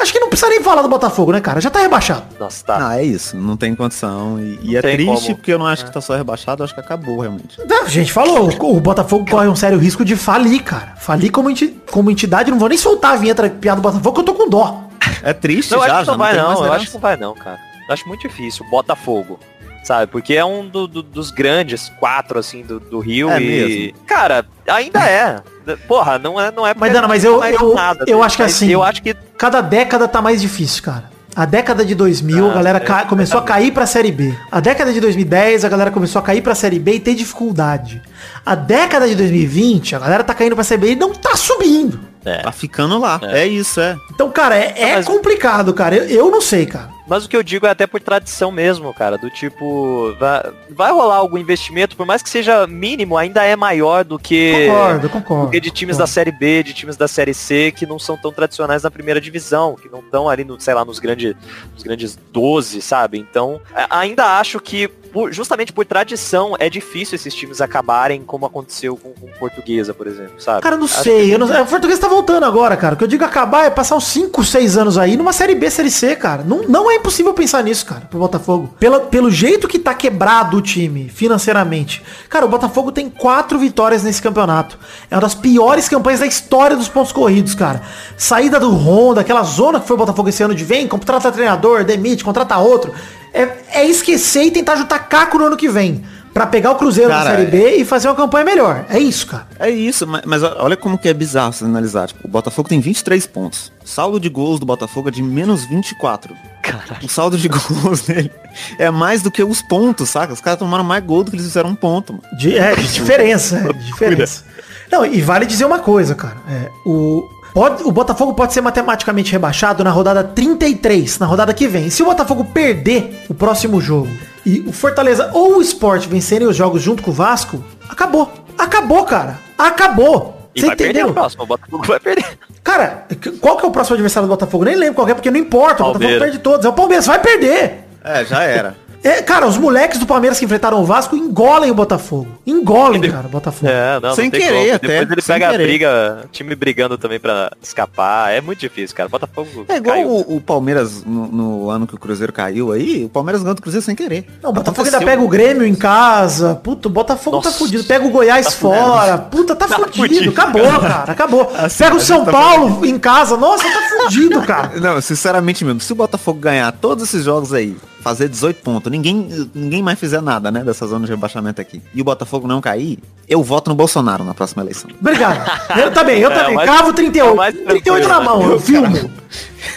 Acho que não precisa nem falar do Botafogo, né, cara? Já tá rebaixado. Nossa, tá. Ah, é isso. Não tem condição. E, e é triste como. porque eu não acho que tá só rebaixado, eu acho que acabou realmente. Não, a gente falou, o Botafogo corre um sério risco de falir, cara. Falir como, enti- como entidade, não vou nem soltar a vinheta piada do Botafogo, que eu tô com dó. É triste Não, eu já, acho que já não vai tem mais não, eu acho que não vai não, cara. Eu acho muito difícil. Botafogo. Sabe? Porque é um do- do- dos grandes quatro, assim, do, do Rio É e. mesmo? Cara, ainda é. Porra, não é, não é Mas, Dana, mas eu- é eu- nada, eu acho que assim- Eu acho que. Cada década tá mais difícil, cara. A década de 2000, a Ah, galera é, começou a cair pra Série B. A década de 2010, a galera começou a cair pra Série B e ter dificuldade. A década de 2020, a galera tá caindo pra Série B e não tá subindo. É. Tá ficando lá. É, isso, é. Então, cara, é, é mas- complicado, cara. Eu, eu não sei, cara. Mas o que eu digo é até por tradição mesmo, cara. Do tipo, vai, vai rolar algum investimento, por mais que seja mínimo, ainda é maior do que. Concordo, concordo. do que de times concordo. da Série B, de times da Série C, que não são tão tradicionais na primeira divisão, que não estão ali, no, sei lá, nos grandes, nos grandes 12, sabe? Então, ainda acho que, por- justamente por tradição, é difícil esses times acabarem como aconteceu com, com Portuguesa, por exemplo, sabe? Cara, não Acho sei. Eu não, o português tá voltando agora, cara. O que eu digo acabar é passar uns 5, 6 anos aí numa série B, série C, cara. Não, não é impossível pensar nisso, cara, pro Botafogo. Pela, pelo jeito que tá quebrado o time, financeiramente. Cara, o Botafogo tem quatro vitórias nesse campeonato. É uma das piores campanhas da história dos pontos corridos, cara. Saída do Honda, aquela zona que foi o Botafogo esse ano de vem, contrata treinador, demite, contrata outro. É, é esquecer e tentar juntar caco no ano que vem. Pra pegar o Cruzeiro na Cara, Série B e fazer uma campanha melhor. É isso, cara. É isso, mas, mas olha como que é bizarro se analisar. Tipo, o Botafogo tem 23 pontos. O saldo de gols do Botafogo é de menos 24. Caralho. O saldo de gols dele é mais do que os pontos, saca? Os caras tomaram mais gol do que eles fizeram um ponto, mano. De, é, de diferença, é, de diferença. Não, e vale dizer uma coisa, cara. É, o, pode, o Botafogo pode ser matematicamente rebaixado na rodada 33, na rodada que vem. Se o Botafogo perder o próximo jogo e o Fortaleza ou o Sport vencerem os jogos junto com o Vasco, acabou. Acabou, cara. Acabou. E Você vai perder entendeu? o próximo, o Botafogo vai perder. Cara, qual que é o próximo adversário do Botafogo? Nem lembro qual é, porque não importa. O Botafogo perde todos. É o Palmeiras, vai perder. É, já era. É, cara, os moleques do Palmeiras que enfrentaram o Vasco engolem o Botafogo. Engolem, cara, o Botafogo. É, não, Sem não querer como. até, Depois ele sem pega a querer. briga, time brigando também pra escapar. É muito difícil, cara. Botafogo É igual o, o Palmeiras no, no ano que o Cruzeiro caiu aí. O Palmeiras ganhou do Cruzeiro sem querer. Não, o Botafogo Aconteceu. ainda pega o Grêmio em casa. Puta, o Botafogo tá Nossa. fudido. Pega o Goiás Tá fora. Puta, tá, Tá fudido. fudido. Acabou, cara. Acabou. Assim, Pega o a São tá Paulo em casa. Nossa, tá fudido, cara. Não, sinceramente mesmo, se o Botafogo ganhar todos esses jogos aí, fazer 18 pontos, ninguém, ninguém mais fizer nada, né, dessa zona de rebaixamento aqui, e o Botafogo não cair, eu voto no Bolsonaro na próxima eleição. Obrigado. Eu também, eu É, também. o mais- Cravo é o 38. mais 38 na mão, né? eu filmo.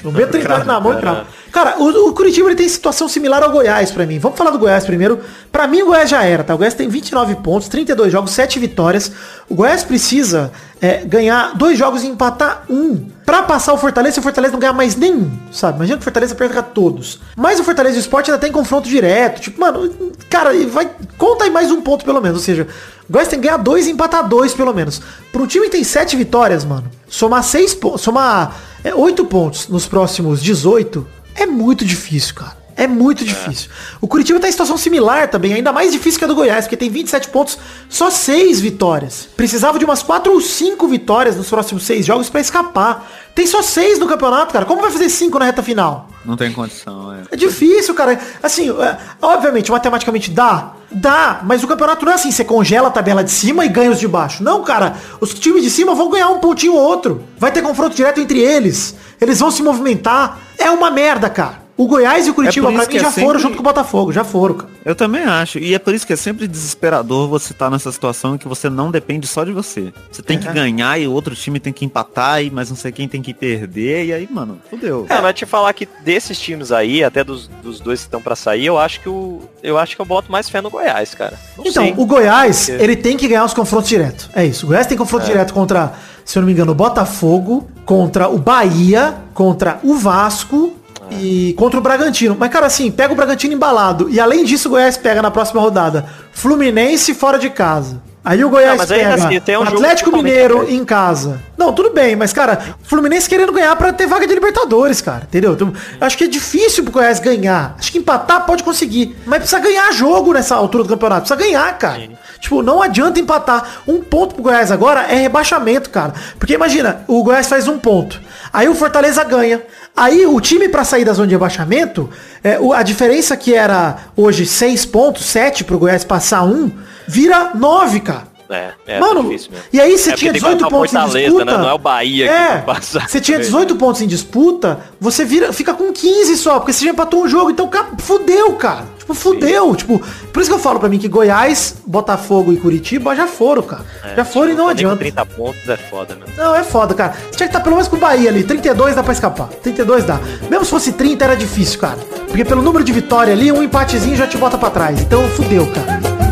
Eu meto 38 na mão e cravo. Cara, o, o Curitiba ele tem situação similar ao Goiás pra mim. Vamos falar do Goiás primeiro. Pra mim o Goiás já era, tá? O Goiás tem 29 pontos, 32 jogos, 7 vitórias. O Goiás precisa é, ganhar dois jogos e empatar um. Pra passar o Fortaleza, o Fortaleza não ganhar mais nenhum, sabe? Imagina que o Fortaleza perca todos. Mas o Fortaleza e o Sport ainda tem confronto direto. Tipo, mano, cara, vai. Conta aí mais um ponto pelo menos. Ou seja, o Goiás tem que ganhar dois e empatar dois, pelo menos. Para um time que tem sete vitórias, mano, somar seis pontos, somar é, oito pontos nos próximos 18 é muito difícil, cara. É muito difícil. O Curitiba tá em situação similar também, ainda mais difícil que a do Goiás, porque tem 27 pontos, só 6 vitórias. Precisava de umas 4 ou 5 vitórias nos próximos 6 jogos pra escapar. Tem só 6 no campeonato, cara. Como vai fazer 5 na reta final? Não tem condição, é. É difícil, cara. Assim, é, obviamente, matematicamente dá. Dá, mas o campeonato não é assim, você congela a tabela de cima e ganha os de baixo. Não, cara, os times de cima vão ganhar um pontinho ou outro. Vai ter confronto direto entre eles. Eles vão se movimentar. É uma merda, cara. O Goiás e o Curitiba, É pra mim, que já é sempre- foram junto com o Botafogo. Já foram, cara. Eu também acho. E é por isso que é sempre desesperador você estar nessa situação em que você não depende só de você. Você tem que É. ganhar e o outro time tem que empatar, e mas não sei quem tem que perder. E aí, mano, fudeu. É, mas te falar que desses times aí, até dos, dos dois que estão pra sair, eu acho que o. Eu acho que eu boto mais fé no Goiás, cara. Não Então, sei. o Goiás, Porque- ele tem que ganhar os confrontos diretos. É isso. O Goiás tem confronto direto contra, se eu não me engano, o Botafogo, contra o Bahia, contra o Vasco e contra o Bragantino. Mas, cara, assim, pega o Bragantino embalado. E além disso, o Goiás pega na próxima rodada Fluminense fora de casa. Aí o Goiás Não, pega assim, tem um Atlético Mineiro em casa. Não, tudo bem, mas, cara, Fluminense querendo ganhar pra ter vaga de Libertadores, cara. Entendeu? Então, acho que é difícil pro Goiás ganhar. Acho que empatar pode conseguir. Mas precisa ganhar jogo nessa altura do campeonato. Precisa ganhar, cara. Tipo, não adianta empatar. Um ponto pro Goiás agora é rebaixamento, cara. Porque imagina, o Goiás faz um ponto. Aí o Fortaleza ganha. Aí o time pra sair da zona de rebaixamento, é, a diferença que era hoje 6 pontos, 7 pro Goiás passar um, vira 9, cara. É, é Mano, difícil mesmo. e aí você É tinha tem que 18 passar o pontos em Fortaleza, disputa. né? Não é o Bahia que é, vai passar. Você tinha 18 pontos em disputa, você vira, fica com 15 só, porque você já empatou um jogo, então fudeu, cara. Tipo, fudeu. Tipo, por isso que eu falo pra mim que Goiás, Botafogo e Curitiba já foram, cara. já foram e não Nem com adianta. 30 pontos é foda, né? Não, é foda, cara. Você tinha que estar pelo menos com o Bahia ali. 32 dá pra escapar. 32 dá. Mesmo se fosse 30 era difícil, cara. Porque pelo número de vitória ali, um empatezinho já te bota pra trás. Então fudeu, cara.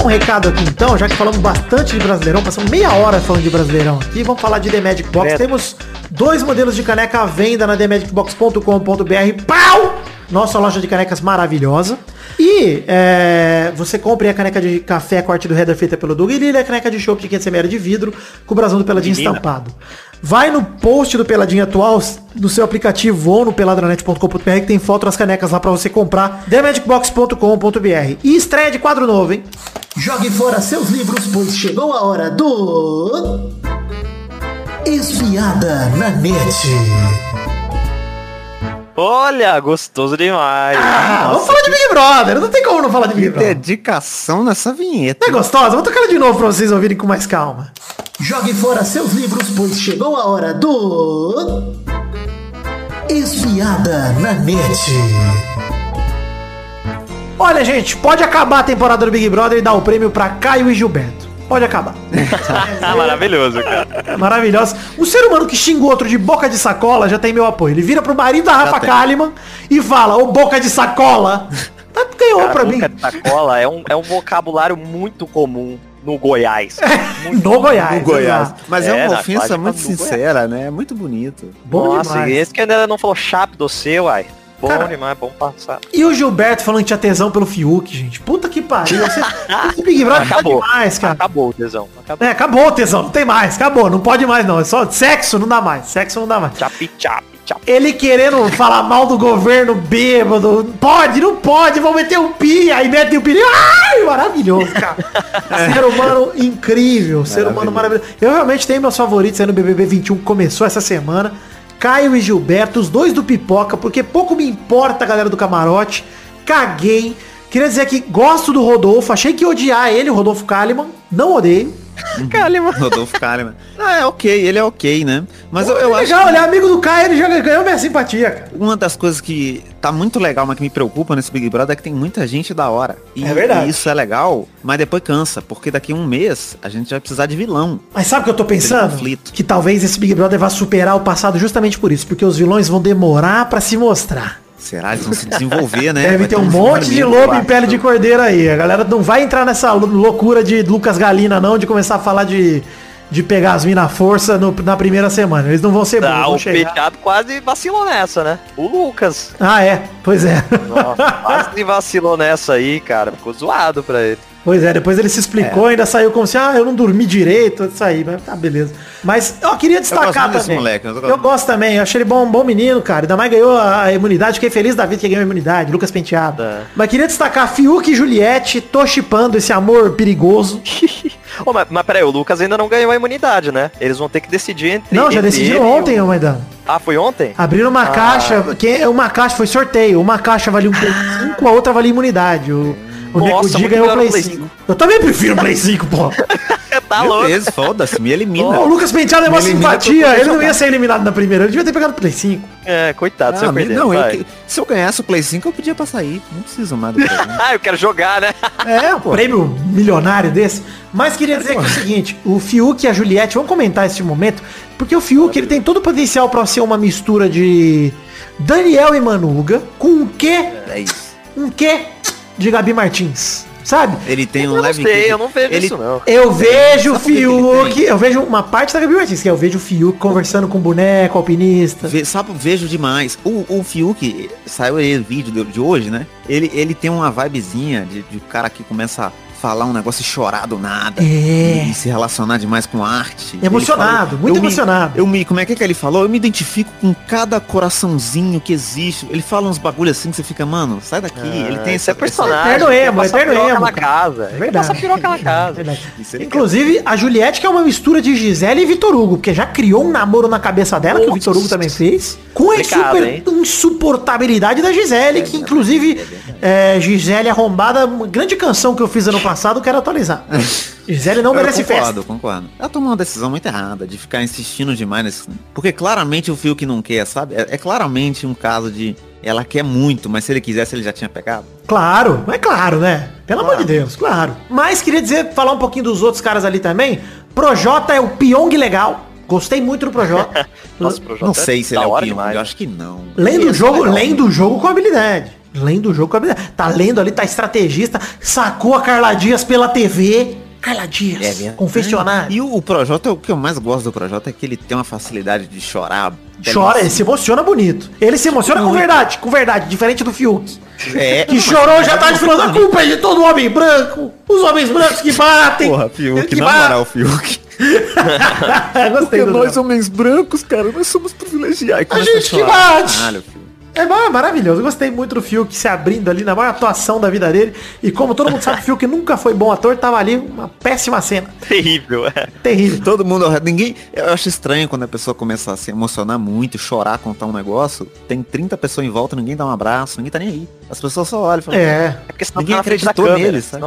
Passar um recado aqui então, já que falamos bastante de Brasileirão, passamos meia hora falando de Brasileirão aqui, vamos falar de The Magic Box. Credo. Temos dois modelos de caneca à venda na TheMagicBox.com.br. Pau! Nossa loja de canecas maravilhosa. E é, você compre a caneca de café corte do header feita pelo Doug e a caneca de chopp de 500ml de vidro com o brasão do Peladinho estampado. Vai no post do Peladinho atual, no seu aplicativo ou no peladranet.com.br que tem foto das canecas lá pra você comprar. TheMagicBox.com.br. E estreia de quadro novo, hein? Jogue fora seus livros, pois chegou a hora do... Espiada na net. Olha, gostoso demais. Ah, vamos falar de Big Brother. Não tem como não falar de Big Brother. Dedicação nessa vinheta. Não é gostosa? Vou tocar ela de novo pra vocês ouvirem com mais calma. Jogue fora seus livros, pois chegou a hora do... Espiada na net. Olha, gente, pode acabar a temporada do Big Brother e dar o prêmio pra Caio e Gilberto. Pode acabar. Ah, maravilhoso, cara. É maravilhosa. Um ser humano que xinga o outro de boca de sacola já tem meu apoio. Ele vira pro marido da Rafa. Kalimann e fala, ô boca de sacola. Tá, ganhou Cara, pra mim. boca de sacola é um, é um vocabulário muito comum no Goiás. Muito No Goiás. No Goiás. exato. Mas é, É, uma ofensa muito do Goiás. sincera, né? É muito bonito. Bom Nossa, demais. e esse que ainda não falou chape do seu, uai. Bom Cara, demais, bom passar. E o Gilberto falando que tinha tesão pelo Fiuk, gente. Puta que pariu. Esse, esse Big Brother Acabou. cara. Acabou o tesão. Acabou. É, acabou o tesão. Não tem mais. Acabou. Não pode mais, não. É só sexo, não dá mais. Sexo não dá mais. Chape, chape. Ele querendo falar mal do governo bêbado. Pode, não pode. Vão meter um pi. Aí mete o pi. Ai, maravilhoso, cara. Ser humano incrível. Ser humano maravilhoso. Eu realmente tenho meus favoritos aí no BBB 21 que começou essa semana. Caio e Gilberto, os dois do Pipoca, porque pouco me importa a galera do Camarote. Caguei. Queria dizer que gosto do Rodolfo. Achei que ia odiar ele, o Rodolfo Kalimann. Não odeio. Kalimann. Rodolfo Kalimann. Ah, é ok, ele é ok, né? Mas eu, eu é acho legal, que ele é amigo do Caio, ele já ganhou minha simpatia, cara. uma das coisas que tá muito legal, mas que me preocupa nesse Big Brother é que tem muita gente da hora. E, É verdade. e isso é legal, mas depois cansa, porque daqui a um mês a gente vai precisar de vilão. Mas sabe o que eu tô pensando? Que talvez esse Big Brother vá superar o passado justamente por isso, porque os vilões vão demorar pra se mostrar. Será? Eles vão se desenvolver, né? Deve Vai ter um um monte de lobo em pele de cordeiro aí. A galera não vai entrar nessa lou- loucura de Lucas Galina, não, de começar a falar de, de pegar as minas à força no- na primeira semana. Eles não vão ser bons, Ah, vão o chegar. Penteado quase vacilou nessa, né? O Lucas. Ah, é. Pois é. Nossa, quase vacilou nessa aí, cara. Ficou zoado pra ele. Pois é, depois ele se explicou, ainda saiu como se, ah, eu não dormi direito, isso aí, mas tá, beleza. Mas eu queria destacar desse também. moleque, eu eu, gosto também, eu achei ele bom, um bom menino, cara. Ainda mais ganhou a imunidade, fiquei feliz da vida que ganhou a imunidade, Lucas Penteado. É. Mas queria destacar Fiuk e Juliette, tô chipando esse amor perigoso. Ô, mas, mas peraí, o Lucas ainda não ganhou a imunidade, né? Eles vão ter que decidir entre. Não, já decidiram ontem, o- ô Maidana. Ah, foi ontem? Abriram uma caixa, que uma caixa foi sorteio, uma caixa valia um 5, a outra valia imunidade. O, o Nossa, Nego ganhou o Play o Play 5. Eu também prefiro o Play 5, pô. tá louco. Beleza, foda-se, me elimina. O Lucas Penteado é uma Me simpatia, ele não ia ser eliminado na primeira, ele devia ter pegado o Play 5. É, coitado, se Ah, eu me- perder. não, eu se eu ganhasse o Play 5, eu podia pra sair. Não preciso mais do Play 5. Ah, eu quero jogar, né? É, um prêmio milionário desse. Mas queria dizer que é o seguinte, o Fiuk e a Juliette, vamos comentar esse momento, porque o Fiuk ele tem todo o potencial pra ser uma mistura de Daniel e Manuga com um quê? É isso. Um quê de Gabi Martins, sabe? Ele tem um Eu não leve... sei, eu não vejo ele, isso não. Eu vejo o Fiuk, eu vejo uma parte da Gabi Martins, que é eu vejo o Fiuk conversando com o boneco, alpinista. Ve- sabe, vejo demais. O, o Fiuk, saiu aí o vídeo de, de hoje, né? Ele, ele tem uma vibezinha de, de cara que começa a falar um negócio e chorar do nada. É. E, se relacionar demais com arte. Ele Emocionado, muito eu me- emocionado. eu me, como é que, é que ele falou? Eu me identifico com cada coraçãozinho que existe. Ele fala uns bagulho assim que você fica, mano, sai daqui. ele tem esse é personagem. Eterno emo, eterno emo, na casa. É verdade. passar piroca na casa. Ele Inclusive, a Juliette, que é uma mistura de Gisele e Vitor Hugo, porque já criou um namoro na cabeça dela, que o Vitor Hugo também fez, com a super hein? insuportabilidade da Gisele, que inclusive, é, Gisele Arrombada, uma grande canção que eu fiz ano passado, quero atualizar. Gisele não Eu merece concordo, festa. concordo. Ela tomou uma decisão muito errada de ficar insistindo demais nesse. Porque claramente o Fiuk não quer, sabe? É, é claramente um caso de. Ela quer muito, mas se ele quisesse, ele já tinha pegado. Claro, é claro, né? Pelo amor de Deus, claro. Mas queria dizer, falar um pouquinho dos outros caras ali também. Projota é o Pyong legal. Gostei muito do Projota. Nossa, Projota Não é sei se da ele é o Pyong, eu acho que não. Lendo o jogo, legal. lendo o jogo com habilidade. Lendo o jogo. Tá lendo ali, tá estrategista, sacou a Carla Dias pela TV. Carla Dias, É mesmo. confessionário. E o, o Projota, o que eu mais gosto do Projota é que ele tem uma facilidade de chorar. Chora, ele se emociona bonito. Ele se emociona com verdade, com verdade, diferente do Fiuk. É, Que chorou já tá falando, a culpa é de todo homem branco. Os homens brancos que batem. Porra, Fiuk, que na batem. moral, Fiuk. Gostei do nome. homens brancos, cara, nós somos privilegiados. A gente que bate. Caralho, Fiuk. É mar- maravilhoso. Eu gostei muito do Fiuk se abrindo ali na maior atuação da vida dele. E como todo mundo sabe que o Fiuk nunca foi bom ator, tava ali uma péssima cena. Terrível, é. Terrível. Todo mundo ninguém. Eu acho estranho quando a pessoa começa a se emocionar muito, chorar, contar um negócio. Tem 30 pessoas em volta, ninguém dá um abraço, ninguém tá nem aí. As pessoas só olham e falam, É. É porque senão Ninguém acreditou câmera. neles, sabe?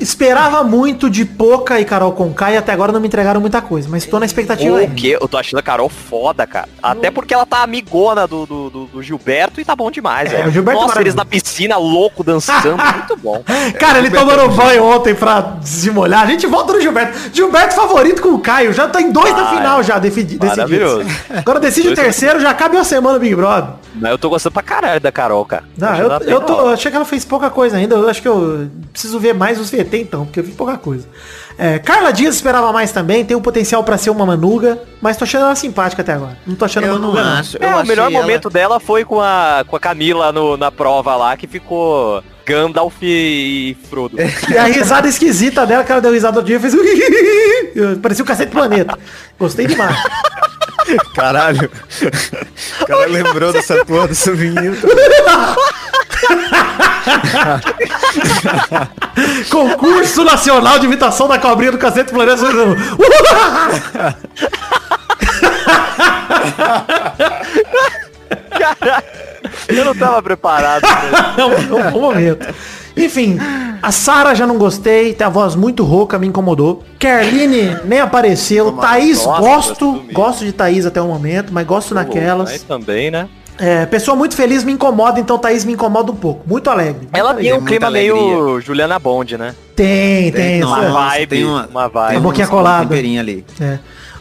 esperava muito de Poca e Carol Conká e até agora não me entregaram muita coisa, mas tô na expectativa O que? Eu tô achando a Carol foda, cara. Até porque ela tá amigona do, do, do- do Gilberto e tá bom demais, É, velho. o Gilberto é Nossa, eles na piscina, louco, dançando, muito bom. Cara, ele tomando banho ontem pra desmolhar. A gente volta no Gilberto. Gilberto favorito com o Caio. Já tá em dois da Ah, final é. já defidi- Maravilhoso. Agora decide o terceiro, já cabe uma semana o Big Brother. Mas eu tô gostando pra caralho da Carol, cara. Não, Achando eu, ela bem eu, tô, eu achei que ela fez pouca coisa ainda. Eu acho que eu preciso ver mais os VT então, porque eu vi pouca coisa. É, Carla Dias esperava mais também, tem um potencial pra ser uma manuga, mas tô achando ela simpática até agora. Não tô achando Eu manuga, não não. acho. É, eu o melhor ela- momento dela foi com a, com a Camila no- na prova lá, que ficou Gandalf e Frodo. E a risada esquisita dela, que ela deu risada outro dia, fez Parecia o cacete do planeta. Gostei demais. Caralho. O cara lembrou dessa porra dessa vinheta. Concurso Nacional de Imitação da Cobrinha do Cacete do Planeta. Eu não tava preparado. pra bom momento. Enfim, a Sara já não gostei, tem a voz muito rouca, me incomodou. Kerline nem apareceu. Thaís, Nossa, gosto. Gosto de Thaís até o momento, mas gosto naquelas. Aí também, né? É, pessoa muito feliz me incomoda, então Thaís me incomoda um pouco. Muito alegre. Ela alegre. tem um clima meio Juliana Bond, né? Tem, tem. Isso é. uma vibe, uma vibe. A boquinha um colada. temperinho ali. É.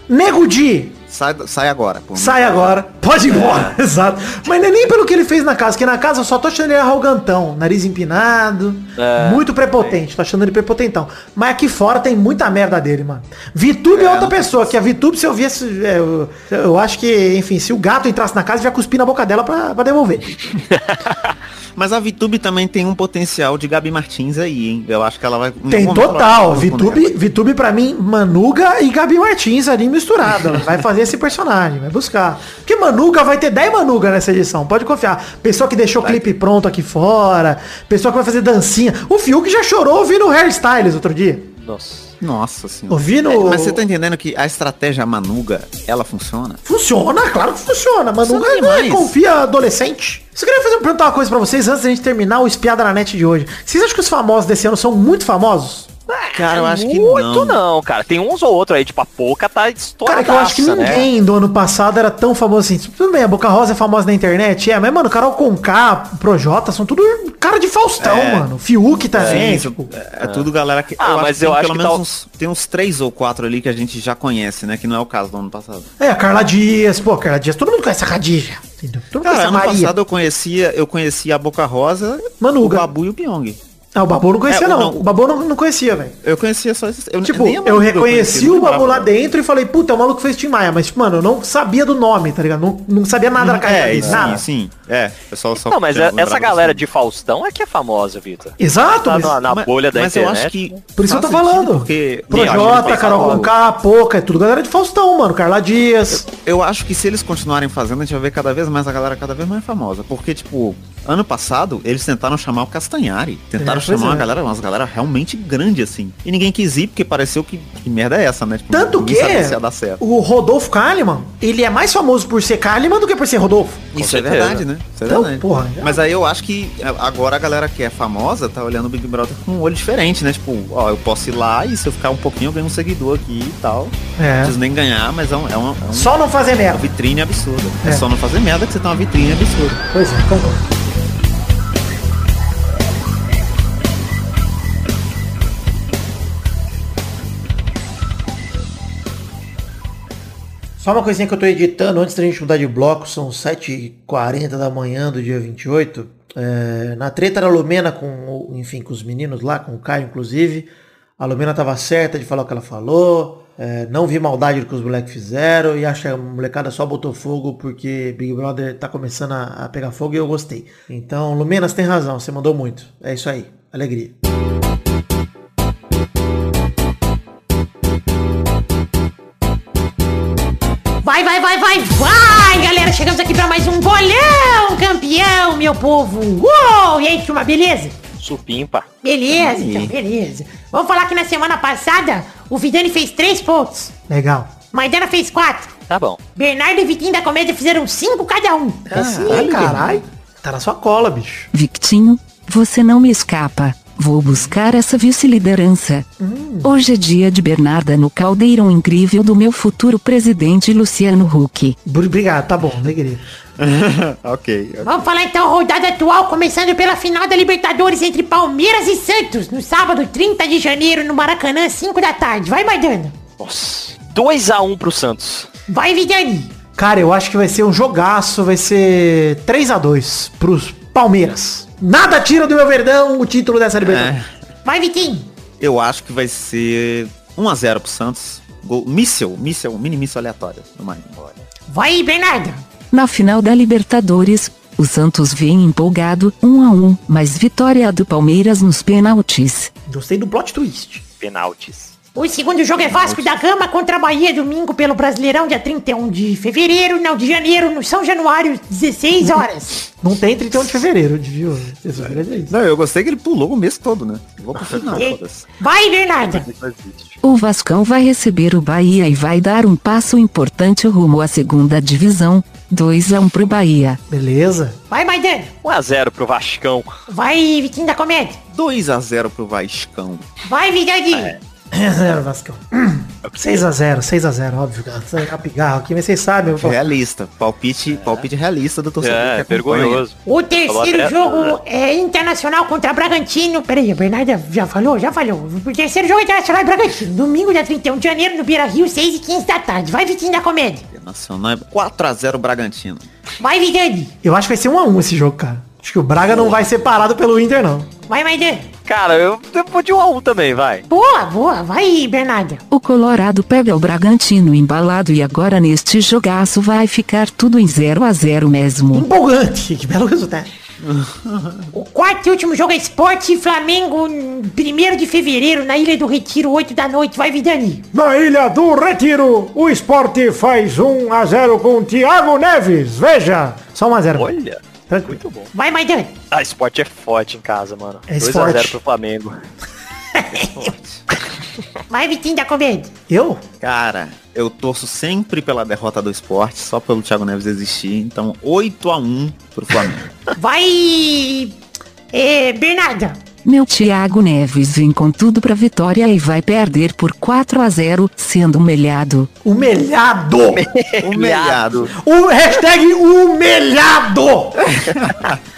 Nego Di, Sai, sai agora. pô. sai agora. Pode ir embora. Exato. Mas não é nem pelo que ele fez na casa, porque na casa eu só tô achando ele arrogantão. Nariz empinado. É, muito prepotente. Tô achando ele prepotentão. Mas aqui fora tem muita merda dele, mano. Vitube é, outra não tem pessoa, que a Vitube, se eu viesse. é, eu, eu acho que, enfim, se o gato entrasse na casa, já cuspi na boca dela pra, pra devolver. Mas a Vitube também tem um potencial de Gabi Martins aí, hein? Eu acho que ela vai... em Tem total. responder. Vitube pra mim, Manuga e Gabi Martins ali misturado. Ela vai fazer esse personagem, vai buscar. Porque Manuga vai ter 10 Manuga nessa edição, pode confiar. Pessoa que deixou o clipe pronto aqui fora, pessoa que vai fazer dancinha. O Fiuk já chorou ouvindo Hairstyles outro dia. Nossa. Nossa senhora. Ouvindo... É, mas você tá entendendo que a estratégia Manuga, ela funciona? Funciona, claro que funciona. Manuga Funciona não é demais. confia adolescente. Você queria fazer, perguntar uma coisa pra vocês antes da gente terminar o Espiada na Net de hoje. Vocês acham que os famosos desse ano são muito famosos? Cara, eu acho que Muito não. não, cara. Tem uns ou outro aí, tipo, a Poca tá Cara, estourada. que eu acho que ninguém do ano passado era tão famoso assim. Tudo bem, a Boca Rosa é famosa na internet, é, mas, mano, Carol Conká, Projota, são tudo cara de Faustão, É. mano. Fiuk também, Sim, tipo. é, é tudo galera que. Ah, mas que eu tem acho pelo que menos tal- uns, tem uns três ou quatro ali que a gente já conhece, né? Que não é o caso do ano passado. É, a Carla Dias, pô, Carla Dias, todo mundo conhece a Khadija, entendeu? Todo mundo Cara, conhece a ano Maria. passado eu conhecia, eu conhecia a Boca Rosa, Manuga. o Babu e o Pyong. Ah, o Babu não conhecia, É, não. não, O Babu não, não conhecia, velho. Eu conhecia só esses. Eu, Tipo, eu reconheci não o Babu lá não. dentro e falei, puta, é o maluco que fez Tim Maia. Mas, tipo, mano, eu não sabia do nome, tá ligado? Não, não sabia nada da carreira É, dele, sim, nada. sim. É, o pessoal só. Não, mas é- essa galera de Faustão é que é famosa, Vitor. Exato, Tá mas... na, na Mas- bolha da mas internet. eu acho que. Por isso que eu tô falando. Porque. Projota, Carol. Conká, Poca, é tudo galera de Faustão, mano. Carla Dias. Eu acho que se eles continuarem fazendo, a gente vai ver cada vez mais a galera cada vez mais famosa. Porque, tipo, ano passado, eles tentaram chamar o Castanhari. Tentaram É, chamar uma é. galera, umas galera realmente grande, assim. E ninguém quis ir, porque pareceu que, que merda é essa, né? Tipo, Tanto que sabia se ia dar certo. o Rodolfo Kalimann, ele é mais famoso por ser Kalimann do que por ser Rodolfo. Isso é verdade, né? Isso é Então, verdade. porra, já- Mas aí eu acho que é, agora a galera que é famosa tá olhando o Big Brother com um olho diferente, né? Tipo, ó, eu posso ir lá e se eu ficar um pouquinho eu ganho um seguidor aqui e tal. Não É. preciso nem ganhar, mas é, um, é, um, é um- Só não fazer uma merda. vitrine absurda. É. É. só não fazer merda que você tá uma vitrine absurda. Pois é, concordo. Só uma coisinha que eu tô editando antes da gente mudar de bloco, são 7h40 da manhã do dia 28. É, na treta da Lumena com, enfim, com os meninos lá, com o Caio inclusive, a Lumena tava certa de falar o que ela falou, é, não vi maldade do que os moleques fizeram e acho que a molecada só botou fogo porque Big Brother tá começando a, a pegar fogo e eu gostei. Então, Lumena, tem razão, você mandou muito. É isso aí, alegria. Vai, vai, vai, vai, vai, galera. Chegamos aqui pra mais um bolão campeão, meu povo. Uou! E aí, turma, beleza? Supimpa. Beleza, Aí. então, beleza. Vamos falar que na semana passada o Vidani fez 3 pontos. Legal. Maidana fez 4. Tá bom. Bernardo e Vitinho da Comédia fizeram 5 cada um. Sim, caralho. Tá na sua cola, bicho. Victinho, você não me escapa. Vou buscar essa vice-liderança. Hoje é dia de Bernarda no caldeirão incrível do meu futuro presidente Luciano Huck. Obrigado, tá bom, alegria. ok. Vamos falar então a rodada atual, começando pela final da Libertadores entre Palmeiras e Santos, no sábado 30 de janeiro, no Maracanã, 5 da tarde. Vai, Maidana. Nossa. 2x1 pro Santos. Vai, Vidani. Cara, eu acho que vai ser um jogaço, vai ser 3 a 2 pros Palmeiras. Nada tira do meu verdão o título dessa Libertadores. É, Vai, Vitinho. eu acho que vai ser 1x0 pro Santos. Gol, míssel, míssel, mini míssel aleatório. Vai, Bernardo. Na final da Libertadores, o Santos vem empolgado, 1 a 1, mas vitória do Palmeiras nos pênaltis. Gostei do plot twist. Penaltis. O segundo jogo é Vasco da Gama contra a Bahia, domingo pelo Brasileirão, dia 31 de fevereiro, não, de janeiro, no São Januário, 16 horas. Não tem 31 de fevereiro, viu? Tesouro, é isso. Não, eu gostei que ele pulou o mês todo, né? Vou pro final, E- foda-se. Vai, Bernardo. O Vascão vai receber o Bahia e vai dar um passo importante rumo à segunda divisão, 2 a 1 pro Bahia. Beleza. Vai, Maidana. 1x0 pro Vascão. Vai, Vitinho da Comédia. 2x0 pro Vascão. Vai, Vidani. É. 0 Vascão. 6x0, 6x0, óbvio. cara. Você vai pigarro aqui, mas vocês sabem. Eu falo. Realista. Palpite, palpite realista do torcedor. É, que acompanha. vergonhoso. O terceiro Falou até- jogo é Internacional contra Bragantino. Peraí, a Bernarda já falou? Já falou. O terceiro jogo é Internacional e Bragantino. Domingo, dia 31 de janeiro, no Beira Rio, 6 e 15 da tarde. Vai, Vitinho da Comédia. Nacional é 4x0 Bragantino. Vai, Vidani. Eu acho que vai ser 1x1 esse jogo, cara. Acho que o Braga não vai ser parado pelo Inter, não. Vai, Maidana. Cara, eu, eu vou de 1x1 também, vai. Boa, boa. Vai, Bernarda. O Colorado pega o Bragantino embalado e agora neste jogaço vai ficar tudo em 0 a 0 mesmo. Empolgante, que belo resultado. O quarto e último jogo é Esporte e Flamengo, 1 de fevereiro, na Ilha do Retiro, 8 da noite. Vai, Vidani. Na Ilha do Retiro, o esporte faz 1 a 0 com Thiago Neves. Veja. Só 1 a 0. Olha, Tranquilo. muito bom. Vai, Maidani. Ah, esporte é forte em casa, mano. É 2x0 esporte. pro Flamengo. Vai, Vitinho da Comédia. Eu? Cara, eu torço sempre pela derrota do esporte, só pelo Thiago Neves existir. Então, 8 a 1 pro Flamengo. Vai, é, Bernarda. Meu Thiago Neves vem com tudo pra vitória e vai perder por 4 a 0, sendo humilhado. Humilhado. Humilhado. O hashtag humilhado.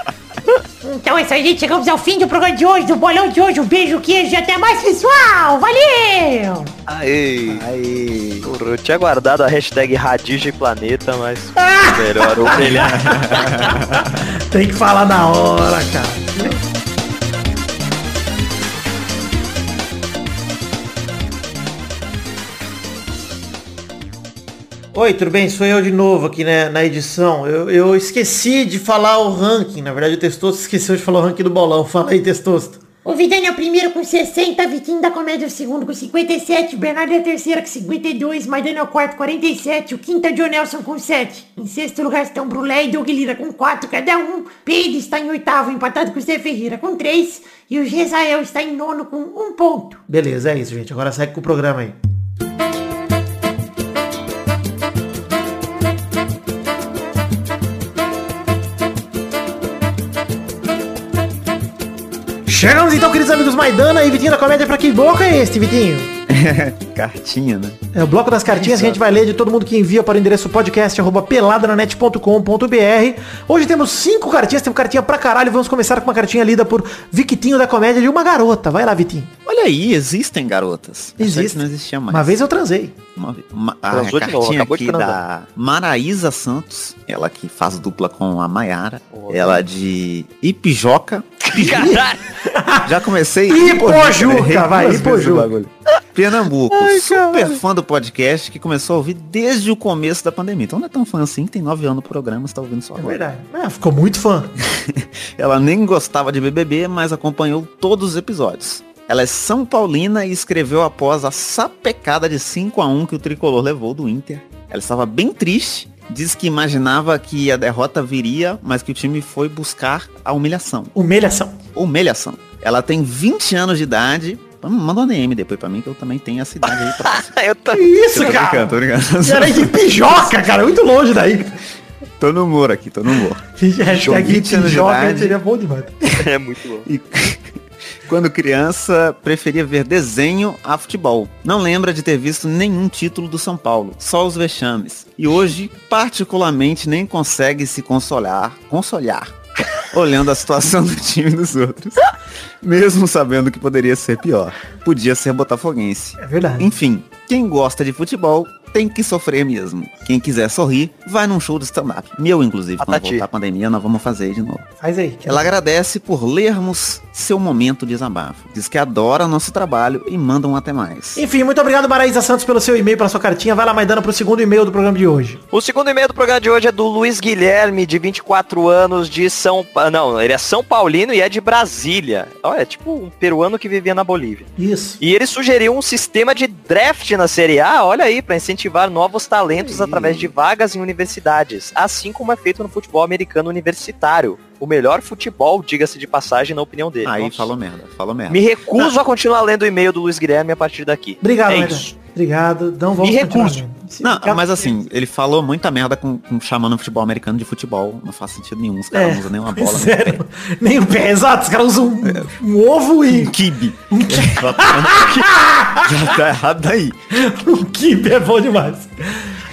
Então é isso aí, gente. Chegamos ao fim do programa de hoje, do bolão de hoje. Um beijo, queijo e até mais, pessoal. Valeu! Aê! Aí. Porra, eu tinha guardado a hashtag Radige Planeta, mas melhor humilhar. Tem que falar na hora, cara. Oi, tudo bem? Sou eu de novo aqui né, na edição. Eu, eu esqueci de falar o ranking. Na verdade, o Testosto esqueceu de falar o ranking do bolão. Fala aí, Testosto. O Vidani é o primeiro com 60, Vitinho da Comédia é o segundo com 57, Bernardo é a terceira com 52, Maidana é o quarto com 47, o quinto é o John Nelson com 7. Em sexto lugar estão Brulé e Doug Lira com 4 cada um, Pedro está em oitavo, empatado com o Zé Ferreira com 3, e o Gesael está em nono com 1 ponto. Beleza, é isso, gente. Agora segue com o programa aí. Chegamos então, queridos amigos Maidana e Vitinho da Comédia. Pra que bloco é este, Vitinho? Cartinha, né? É o bloco das cartinhas que a gente vai ler de todo mundo que envia para o endereço podcast arroba peladranet.com.br. Hoje temos cinco cartinhas, temos cartinha pra caralho. Vamos começar com uma cartinha lida por Victinho da Comédia de uma garota. Vai lá, Vitinho. Olha aí, existem garotas. Existe. não existia mais. Uma vez eu transei. Uma, uma, a Transou novo, cartinha aqui da Maraísa Santos, ela que faz dupla com a Maiara, Oh, ela de Ipijoca. Caralho! Já comecei. Ipojuca, vai, Ipojuca. Pernambuco, super fã do podcast que começou a ouvir desde o começo da pandemia. Então não é tão fã assim, tem nove anos no programa, você tá ouvindo só É agora. verdade. Ah, ficou muito fã. Ela nem gostava de BBB, mas acompanhou todos os episódios. Ela é São Paulina e escreveu após a sapecada de 5 a 1 que o Tricolor levou do Inter. Ela estava bem triste, diz que imaginava que a derrota viria, mas que o time foi buscar a humilhação. Humilhação. Humilhação. Ela tem 20 anos de idade. Manda um DM depois pra mim, que eu também tenho essa idade aí próxima. Eu tô... Que isso, Tô cara? brincando, tô brincando. Era de pijoca, cara. Muito longe daí. Tô no humor aqui, tô no humor. Hashtag 20 anos de pijoca seria bom demais. É muito bom. E quando criança, preferia ver desenho a futebol. Não lembra de ter visto nenhum título do São Paulo, só os vexames. E hoje, particularmente, nem consegue se consolar, consolar, olhando a situação do time dos outros. Mesmo sabendo que poderia ser pior. Podia ser botafoguense. É verdade. Enfim, quem gosta de futebol tem que sofrer mesmo. Quem quiser sorrir, vai num show de stand-up. Meu, inclusive, quando Patati. voltar a pandemia, nós vamos fazer aí de novo. Faz aí. Ela agradece por lermos seu momento de desabafo. Diz que adora nosso trabalho e manda um até mais. Enfim, muito obrigado, Maraísa Santos, pelo seu e-mail, pela sua cartinha. Vai lá, Maidana, pro segundo e-mail do programa de hoje. O segundo e-mail do programa de hoje é do Luiz Guilherme, de 24 anos, de São Não, ele é São Paulino e é de Brasília. Olha, é tipo um peruano que vivia na Bolívia. Isso. E ele sugeriu um sistema de draft na Série A, olha aí, para incentivar novos talentos através de vagas em universidades, assim como é feito no futebol americano universitário. O melhor futebol, diga-se de passagem, na opinião dele. Aí Nossa. falou merda, falou merda. Me recuso a continuar lendo o e-mail do Luiz Guilherme a partir daqui. Obrigado, é. Obrigado. Não vamos Me recuso. Não, mas assim, ele falou muita merda com, com chamando o futebol americano de futebol. Não faz sentido nenhum. Os caras É, não usam nenhuma bola. nem Sério. Nem o pé, exato. Os caras usam um, um ovo e Um kibe. Já tá errado daí. um kibe é bom demais.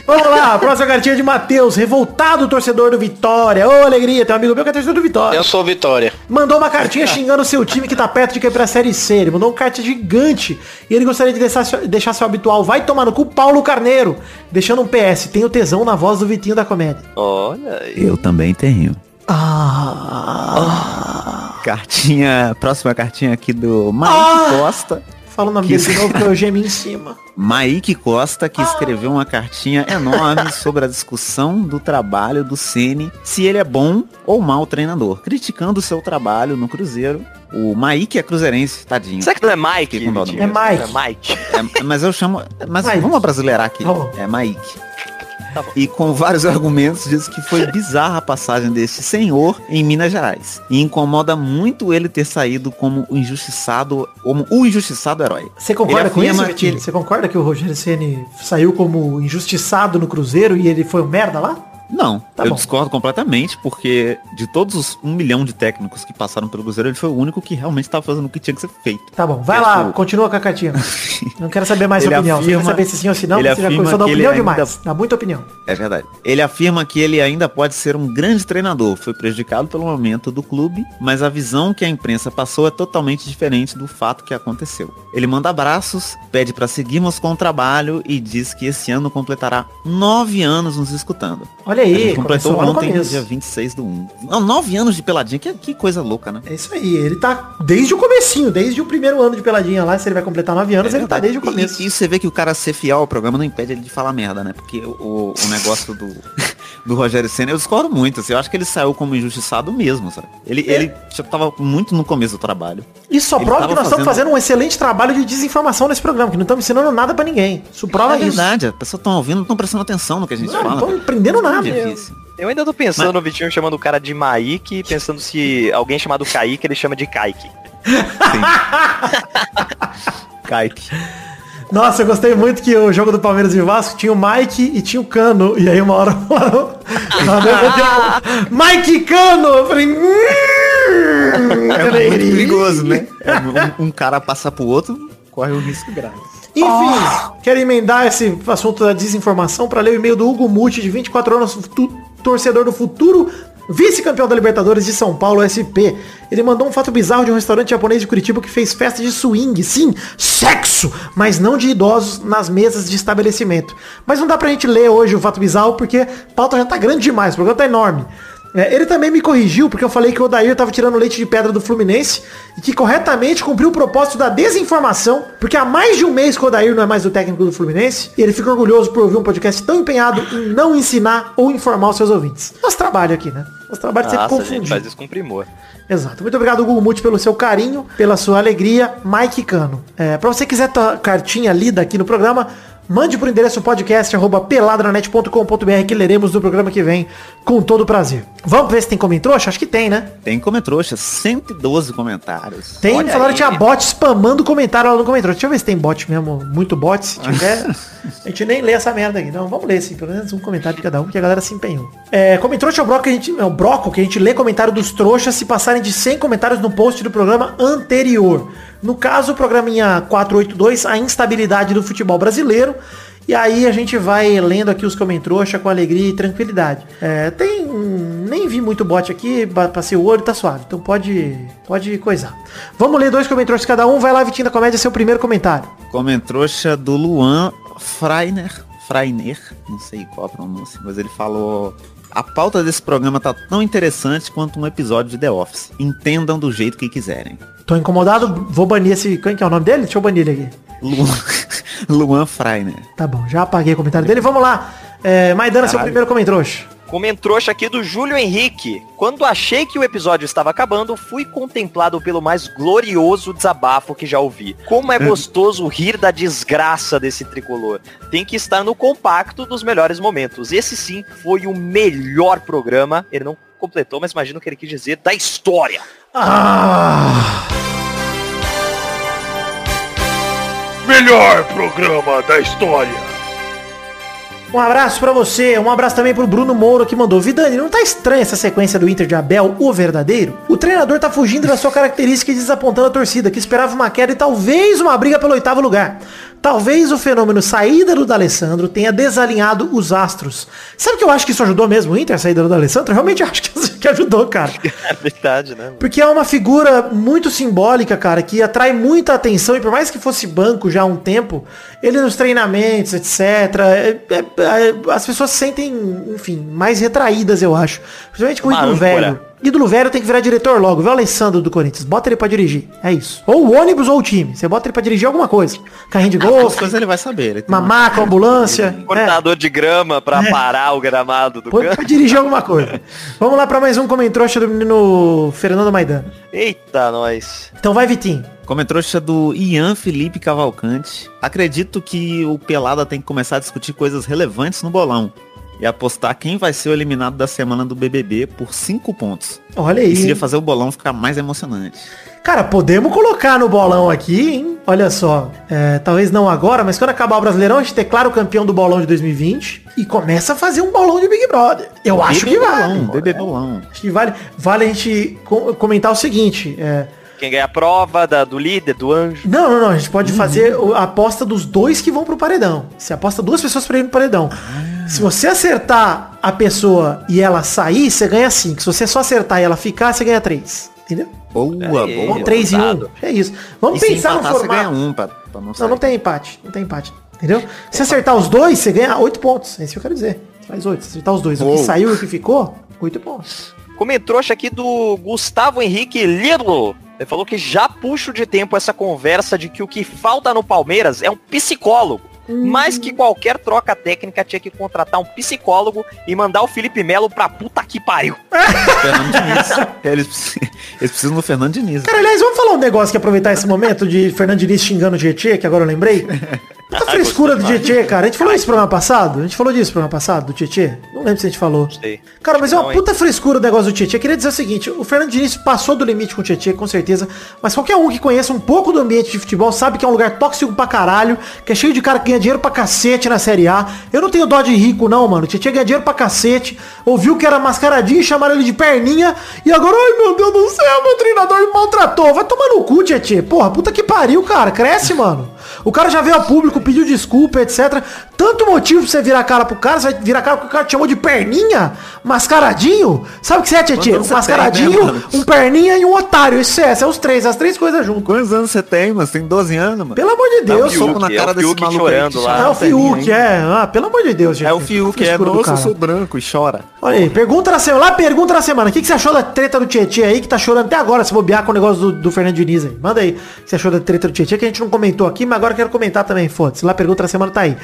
Vamos lá, próxima cartinha de Matheus, revoltado torcedor do Vitória. Ô, alegria, tem um amigo meu que é torcedor do Vitória. Eu sou Vitória. Mandou uma cartinha xingando o seu time que tá perto de cair pra Série C. Ele mandou um carta gigante. E ele gostaria de deixar, seu- deixar seu habitual. Vai tomar no cu Paulo Carneiro. Deixando um PS. Tem o tesão na voz do Vitinho da comédia. Olha aí. Eu também tenho. Ah. Cartinha, próxima cartinha aqui do Mike Costa. Fala o nome dele de novo que eu gemi em cima. Maique Costa, que escreveu uma cartinha enorme sobre a discussão do trabalho do Ceni, se ele é bom ou mau treinador, criticando o seu trabalho no Cruzeiro. O Maique é cruzeirense, tadinho. Será que não é Mike? Fiquei com dó do Vitinho? É Mike. É Mike. É, mas eu chamo. Mas Mike. vamos brasileirar aqui. Bom. É Maique. Tá. E com vários argumentos diz que foi bizarra a passagem deste senhor em Minas Gerais. E incomoda muito ele ter saído como o injustiçado, como o injustiçado herói. Você concorda com isso, Vitinho? ele- Você concorda que o Rogério Ceni saiu como injustiçado no Cruzeiro e ele foi um merda lá? Não, Tá eu bom. discordo completamente, porque de todos os um milhão de técnicos que passaram pelo Cruzeiro, ele foi o único que realmente estava fazendo o que tinha que ser feito. Tá bom, vai lá, continua com a cartinha. Não quero saber mais sua Ele opinião. Você afirma- quer saber se sim ou se não? ele Você já começou a dar opinião ainda- demais. Dá muita opinião. É verdade. Ele afirma que ele ainda pode ser um grande treinador. Foi prejudicado pelo momento do clube, mas a visão que a imprensa passou é totalmente diferente do fato que aconteceu. Ele manda abraços, pede para seguirmos com o trabalho e diz que esse ano completará nove anos nos escutando. Olha A aí, gente completou no ontem, começo. dia 26 do 1. Não, nove anos de peladinha, que, que coisa louca, né? É isso aí, ele tá desde o comecinho, desde o primeiro ano de peladinha lá, se ele vai completar nove anos, ele tá desde o É começo. E, e você vê que o cara ser fiel ao programa não impede ele de falar merda, né? Porque o, o negócio do, do Rogério Senna, eu discordo muito. Assim, eu acho que ele saiu como injustiçado mesmo, sabe? Ele, É. ele já tava muito no começo do trabalho. Isso só ele prova que nós estamos fazendo- fazendo um excelente trabalho de desinformação nesse programa, que não estamos ensinando nada pra ninguém. Isso prova é isso. verdade, as pessoas estão ouvindo, não estão prestando atenção no que a gente Não, não fala. estão aprendendo nada. É. Eu ainda tô pensando Mas- no Vitinho chamando o cara de Mike, pensando se alguém chamado Kaique, ele chama de Kaique. Kaique. Nossa, eu gostei muito que o jogo do Palmeiras e Vasco tinha o Mike e tinha o Cano. E aí uma hora falaram. Mike e Cano! Eu falei. "Hum, É muito perigoso, né? É, um, um cara passa pro outro, corre um risco grave. Enfim, quero emendar esse assunto da desinformação para ler o e-mail do Hugo Muti, de 24 anos, torcedor do futuro, vice-campeão da Libertadores de São Paulo, SP. Ele mandou um fato bizarro de um restaurante japonês de Curitiba que fez festa de swing, sim, sexo, mas não de idosos nas mesas de estabelecimento. Mas não dá pra gente ler hoje o fato bizarro porque a pauta já tá grande demais, o programa tá enorme. É, ele também me corrigiu, porque eu falei que o Odair tava tirando leite de pedra do Fluminense e que corretamente cumpriu o propósito da desinformação, porque há mais de um mês que o Odair não é mais o técnico do Fluminense, e ele fica orgulhoso por ouvir um podcast tão empenhado em não ensinar ou informar os seus ouvintes. Nosso trabalho aqui, né? Nosso trabalho é sempre Nossa, a gente faz isso com primor. Exato. Muito obrigado, Google Multi, pelo seu carinho, pela sua alegria. Mike Cano. É, pra você quiser tua cartinha lida aqui no programa, mande por endereço podcast arroba peladranet.com.br que leremos no programa que vem com todo prazer. Vamos ver se tem comentrouxa? Acho que tem, né? Tem comentrouxa, 112 comentários. Tem, Olha falaram aí. que tinha bot spamando comentário lá no comentário. Deixa eu ver se tem bot mesmo, muito bot. Se tiver, a gente nem lê essa merda aqui. Não, vamos ler sim, pelo menos um comentário de cada um, porque a galera se empenhou. É, comentrouxa é o bloco que a gente. É o bloco que a gente lê comentário dos trouxas se passarem de 100 comentários no post do programa anterior. No caso, o programinha 482, a instabilidade do futebol brasileiro. E aí a gente vai lendo aqui os comentrouxa com alegria e tranquilidade. É, tem. Nem vi muito bot aqui, passei o olho, tá suave. Então pode. Pode coisar. Vamos ler dois comentrouxas cada um. Vai lá, Vitinho da Comédia, seu primeiro comentário. Comentrouxa do Luan Freiner. Freiner, não sei qual a pronúncia, mas ele falou. A pauta desse programa tá tão interessante quanto um episódio de The Office. Entendam do jeito que quiserem. Tô incomodado, vou banir esse. Quem que é o nome dele? Deixa eu banir ele aqui. Luan, Luan Freiner. Tá bom, já apaguei o comentário dele. Vamos lá. É, Maidana, seu Caralho. primeiro comentrouxa. Comentrouxa aqui do Júlio Henrique. Quando achei que o episódio estava acabando, fui contemplado pelo mais glorioso desabafo que já ouvi. Como é gostoso rir da desgraça desse tricolor. Tem que estar no compacto dos melhores momentos. Esse sim foi o melhor programa. Ele não completou, mas imagino que ele quis dizer da história. Ah! Melhor programa da história. Um abraço pra você, um abraço também pro Bruno Moura que mandou. Vidani, não tá estranha essa sequência do Inter de Abel, o verdadeiro? O treinador tá fugindo da sua característica e desapontando a torcida, que esperava uma queda e talvez uma briga pelo oitavo lugar. Talvez o fenômeno saída do D'Alessandro tenha desalinhado os astros. Sabe que eu acho que isso ajudou mesmo o Inter, a saída do D'Alessandro? Eu realmente acho que ajudou, cara. É verdade, né? Porque é uma figura muito simbólica, cara, que atrai muita atenção e por mais que fosse banco já há um tempo, ele nos treinamentos, etc. é- é- é- as pessoas se sentem, enfim, mais retraídas, eu acho. Principalmente com o ídolo velho. Ídolo velho tem que virar diretor logo. Vê o Alessandro do Corinthians. Bota ele pra dirigir. É isso. Ou o ônibus ou o time. Você bota ele pra dirigir alguma coisa. Carrinho de As golfe, coisas ele vai saber. Ele tem mamaca, ambulância. É. Cortador de grama pra parar o gramado do campo. pra dirigir alguma coisa. Vamos lá pra mais um comentrouxa do menino Fernando Maidana. Eita, nós. Então vai, Vitinho. Comentrouxa do Ian Felipe Cavalcante. Acredito que o Pelada tem que começar a discutir coisas relevantes no bolão. E apostar quem vai ser o eliminado da semana do BBB por 5 pontos. Olha Isso aí. ia fazer o bolão ficar mais emocionante. Cara, podemos colocar no bolão aqui, hein? Olha só. é, talvez não agora, mas quando acabar o Brasileirão, a gente declara o campeão do bolão de 2020 e começa a fazer um bolão de Big Brother. Eu acho que vale. bolão, BBB bolão. Acho que vale, vale a gente co- comentar o seguinte. é, Quem ganha a prova da, do líder, do anjo. Não, não, não. A gente pode fazer o- a aposta dos dois que vão pro paredão. Você aposta duas pessoas pra ir pro paredão. Se você acertar a pessoa e ela sair, você ganha 5. Se você só acertar e ela ficar, você ganha 3. Entendeu? Boa, boa. Ou 3 e 1. ousado. É isso. Vamos E se pensar no empatar, você ganha formato. um pra, pra não Não, não tem empate. Não tem empate. Entendeu? Se acertar os dois, você ganha 8 pontos. É isso que eu quero dizer. Você faz 8. Se acertar os dois, o que saiu e o que ficou, 8 pontos. Comentrouxa aqui do Gustavo Henrique Lirlo. Ele falou que já puxo de tempo essa conversa de que o que falta no Palmeiras é um psicólogo. Mais que qualquer troca técnica tinha que contratar um psicólogo e mandar o Felipe Melo pra puta que pariu. Fernando Diniz. Eles, precis- eles precisam do Fernando Diniz. Cara, aliás, vamos falar um negócio que aproveitar esse momento de Fernando Diniz xingando o Tietê, que agora eu lembrei. Puta Ah, frescura do Tietê, cara. A gente falou isso no programa passado? A gente falou disso no programa passado, do Tietê? Não lembro se a gente falou. Sei. Cara, mas é uma puta frescura o negócio do Tietê. Eu queria dizer o seguinte, o Fernando Diniz passou do limite com o Tietê, com certeza. Mas qualquer um que conheça um pouco do ambiente de futebol sabe que é um lugar tóxico pra caralho, que é cheio de cara que ganha dinheiro pra cacete na Série A. Eu não tenho dó de rico, não, mano. O Tietê ganha dinheiro pra cacete. Ouviu que era mascaradinho, chamaram ele de perninha. E agora, ai meu Deus do céu, meu treinador me maltratou. Vai tomar no cu, Tietê. Porra, puta que pariu, cara. Cresce, mano. O cara já veio ao público, pediu desculpa, etc. Tanto motivo pra você virar a cara pro cara, você vai virar a cara porque o cara te chamou de perninha, mascaradinho. Sabe o que você é, Tietê? Quantos Um mascaradinho, tem, né, um perninha e um otário. Isso é, são os três, as três coisas juntas. Quantos anos você tem, mano? Você tem 12 anos, mano. Pelo amor de Dá um Deus, soco na é cara o desse Fiuk maluco chorando aí lá. é o Fiuk, é. Ah, pelo amor de Deus, gente. É o Fiuk, é, nossa, eu sou branco e chora. Olha aí, pergunta na semana. Lá, pergunta na semana. O que, que você achou da treta do Tietê aí, que tá chorando até agora, se bobear com o negócio do, do Fernando Diniz aí. Manda aí o que você achou da treta do Tietê, que a gente não comentou aqui, mas agora quero comentar também, foda-se. Lá, pergunta na semana tá aí.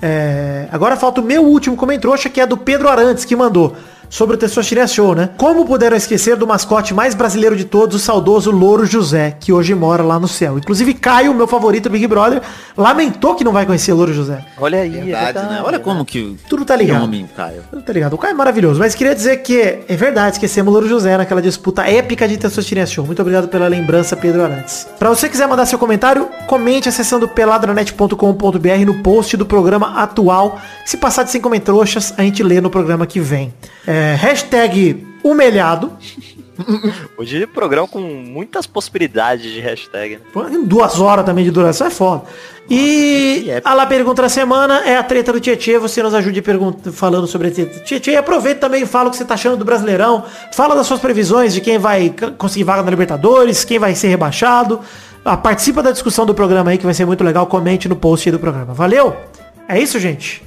É, agora falta o meu último comentrouxa, que é do Pedro Arantes, que mandou. Sobre o Testosterona Show, né? Como puderam esquecer do mascote mais brasileiro de todos, o saudoso Louro José, que hoje mora lá no céu. Inclusive, Caio, meu favorito Big Brother, lamentou que não vai conhecer Louro José. Olha aí, Verdade, é verdade. né? Olha como que... Tudo tá ligado. homem, Caio. Tá ligado? O cara é maravilhoso. Mas queria dizer que é verdade, esquecemos o Louro José naquela disputa épica de Testosterona Show. Muito obrigado pela lembrança, Pedro Arantes. Pra você quiser mandar seu comentário, comente acessando peladranet.com.br no post do programa atual. Se passar de 100 comentroxas, a gente lê no programa que vem. É, hashtag humilhado. Hoje é um programa com muitas possibilidades de hashtag. né? Duas horas também de duração é foda. E a lá pergunta da semana é a treta do Tietê. Você nos ajude pergunta, falando sobre a treta do Tietê. E aproveita também e fala o que você tá achando do Brasileirão. Fala das suas previsões de quem vai conseguir vaga na Libertadores, quem vai ser rebaixado. Ah, participa da discussão do programa aí que vai ser muito legal. Comente no post aí do programa. Valeu? É isso, gente?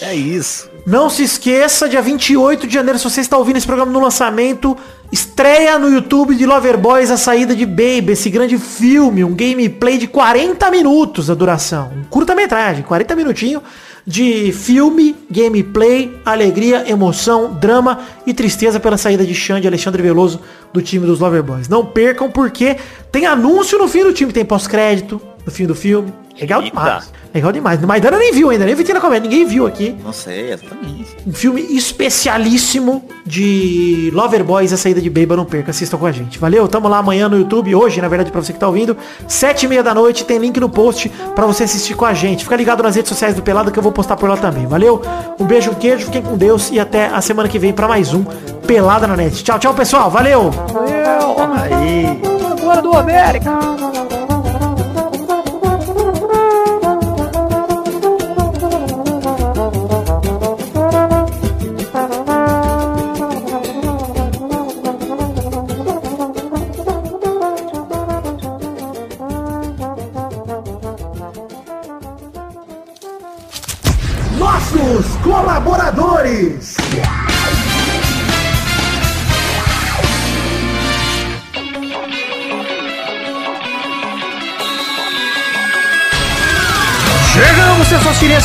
É isso. Não se esqueça, dia 28 de janeiro, se você está ouvindo esse programa no lançamento, estreia no YouTube de Loverboys a saída de Baby, esse grande filme, um gameplay de 40 minutos a duração. Um curta-metragem, 40 minutinhos de filme, gameplay, alegria, emoção, drama e tristeza pela saída de Xande e Alexandre Veloso do time dos Loverboys. Não percam porque tem anúncio no fim do time, tem pós-crédito no fim do filme. Legal Eita. demais. Legal demais. Maidana nem viu ainda, nem Vitina Comédia, ninguém viu aqui. Não sei, exatamente. Um filme especialíssimo de Loverboys, a saída de Baby, não perca, assistam com a gente. Valeu, tamo lá amanhã no YouTube, hoje, na verdade, pra você que tá ouvindo, sete e meia da noite, tem link no post pra você assistir com a gente. Fica ligado nas redes sociais do Pelado que eu vou postar por lá também. Valeu, um beijo, um queijo, fiquem com Deus e até a semana que vem pra mais um Pelada na Net. Tchau, tchau, pessoal, valeu! Aí. Agora do América.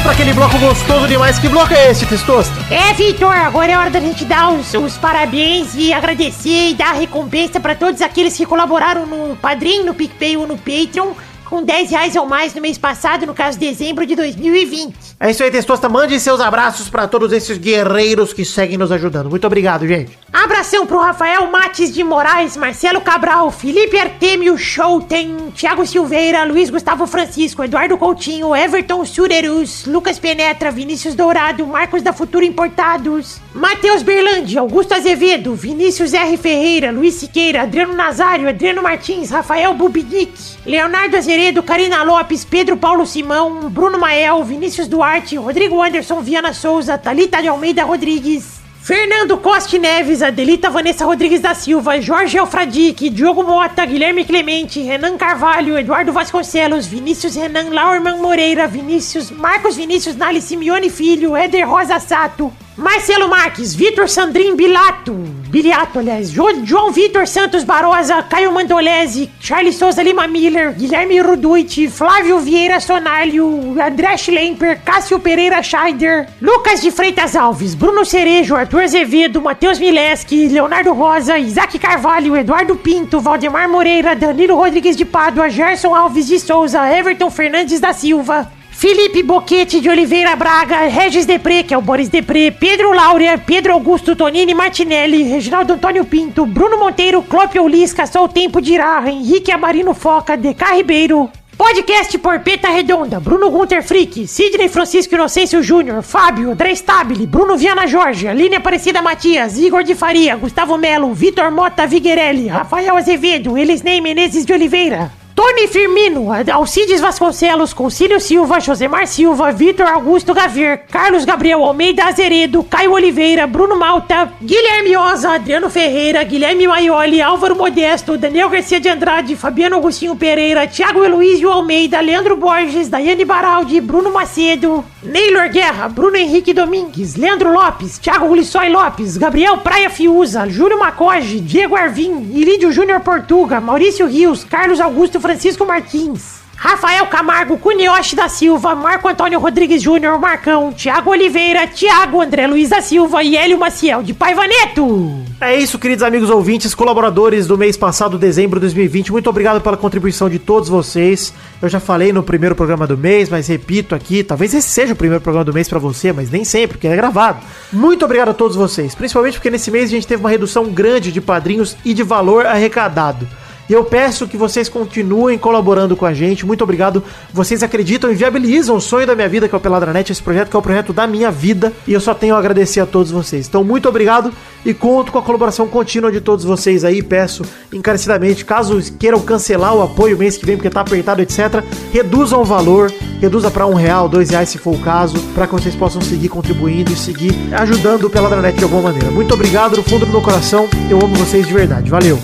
Pra aquele bloco gostoso demais. Que bloco é esse, Testosta? É, Vitor, agora é hora da gente dar os, os parabéns e agradecer e dar a recompensa pra todos aqueles que colaboraram no Padrim, no PicPay ou no Patreon com 10 reais ou mais no mês passado, no caso dezembro de 2020. É isso aí, Testosta. Mande seus abraços pra todos esses guerreiros que seguem nos ajudando. Muito obrigado, gente. Abração pro Rafael Mates de Moraes, Marcelo Cabral, Felipe Artemio Schouten, Thiago Silveira, Luiz Gustavo Francisco, Eduardo Coutinho, Everton Surerus, Lucas Penetra, Vinícius Dourado, Marcos da Futura Importados, Matheus Berlandi, Augusto Azevedo, Vinícius R. Ferreira, Luiz Siqueira, Adriano Nazário, Adriano Martins, Rafael Bubinic, Leonardo Azeredo, Karina Lopes, Pedro Paulo Simão, Bruno Mael, Vinícius Duarte, Rodrigo Anderson Viana Souza, Talita de Almeida Rodrigues, Fernando Costa Neves, Adelita Vanessa Rodrigues da Silva, Jorge Alfradique, Diogo Mota, Guilherme Clemente, Renan Carvalho, Eduardo Vasconcelos, Vinícius Renan Laurman Moreira, Vinícius, Marcos Vinícius Nali Simeone Filho, Éder Rosa Sato, Marcelo Marques, Vitor Sandrin Bilato, Biliato, aliás, Jo- João Vitor Santos Barosa, Caio Mandolese, Charles Souza Lima Miller, Guilherme Ruduit, Flávio Vieira Sonalho, André Schlemper, Cássio Pereira Scheider, Lucas de Freitas Alves, Bruno Cerejo, Arthur Azevedo, Matheus Mileski, Leonardo Rosa, Isaac Carvalho, Eduardo Pinto, Valdemar Moreira, Danilo Rodrigues de Pádua, Gerson Alves de Souza, Everton Fernandes da Silva, Felipe Boquete de Oliveira Braga, Regis Depré, que é o Boris Depré, Pedro Laura, Pedro Augusto Tonini Martinelli, Reginaldo Antônio Pinto, Bruno Monteiro, Clópio Lisca, Só o Tempo dirá, Henrique Amarino Foca, DK Ribeiro. Podcast Porpeta Redonda, Bruno Gunter Frick, Sidney Francisco Inocêncio Júnior, Fábio, André Stabile, Bruno Viana Jorge, Aline Aparecida Matias, Igor de Faria, Gustavo Melo, Vitor Mota Viguerelli, Rafael Azevedo, Elisnei Menezes de Oliveira. Tony Firmino, Alcides Vasconcelos, Concílio Silva, Josemar Silva, Vitor Augusto Gavier, Carlos Gabriel Almeida Azeredo, Caio Oliveira, Bruno Malta, Guilherme Oza, Adriano Ferreira, Guilherme Maioli, Álvaro Modesto, Daniel Garcia de Andrade, Fabiano Agostinho Pereira, Thiago Heloísio Almeida, Leandro Borges, Daiane Baraldi, Bruno Macedo, Neylor Guerra, Bruno Henrique Domingues, Leandro Lopes, Thiago Ulissói Lopes, Gabriel Praia Fiuza, Júlio Macoge, Diego Arvim, Irídio Júnior Portuga, Maurício Rios, Carlos Augusto Francisco Martins. Rafael Camargo, Cunioche da Silva, Marco Antônio Rodrigues Júnior, Marcão, Tiago Oliveira, Tiago André Luiz da Silva e Hélio Maciel de Paiva Neto. É isso, queridos amigos ouvintes, colaboradores do mês passado, dezembro de 2020. Muito obrigado pela contribuição de todos vocês. Eu já falei no primeiro programa do mês, mas repito aqui, talvez esse seja o primeiro programa do mês pra você, mas nem sempre, porque é gravado. Muito obrigado a todos vocês, principalmente porque nesse mês a gente teve uma redução grande de padrinhos e de valor arrecadado. E eu peço que vocês continuem colaborando com a gente. Muito obrigado. Vocês acreditam e viabilizam o sonho da minha vida, que é o Peladranet, esse projeto que é o projeto da minha vida. E eu só tenho a agradecer a todos vocês. Então, muito obrigado e conto com a colaboração contínua de todos vocês aí. Peço encarecidamente, caso queiram cancelar o apoio mês que vem, porque tá apertado, etc., reduzam o valor, reduza para um real, dois reais se for o caso, para que vocês possam seguir contribuindo e seguir ajudando o Peladranet de alguma maneira. Muito obrigado do fundo do meu coração. Eu amo vocês de verdade. Valeu!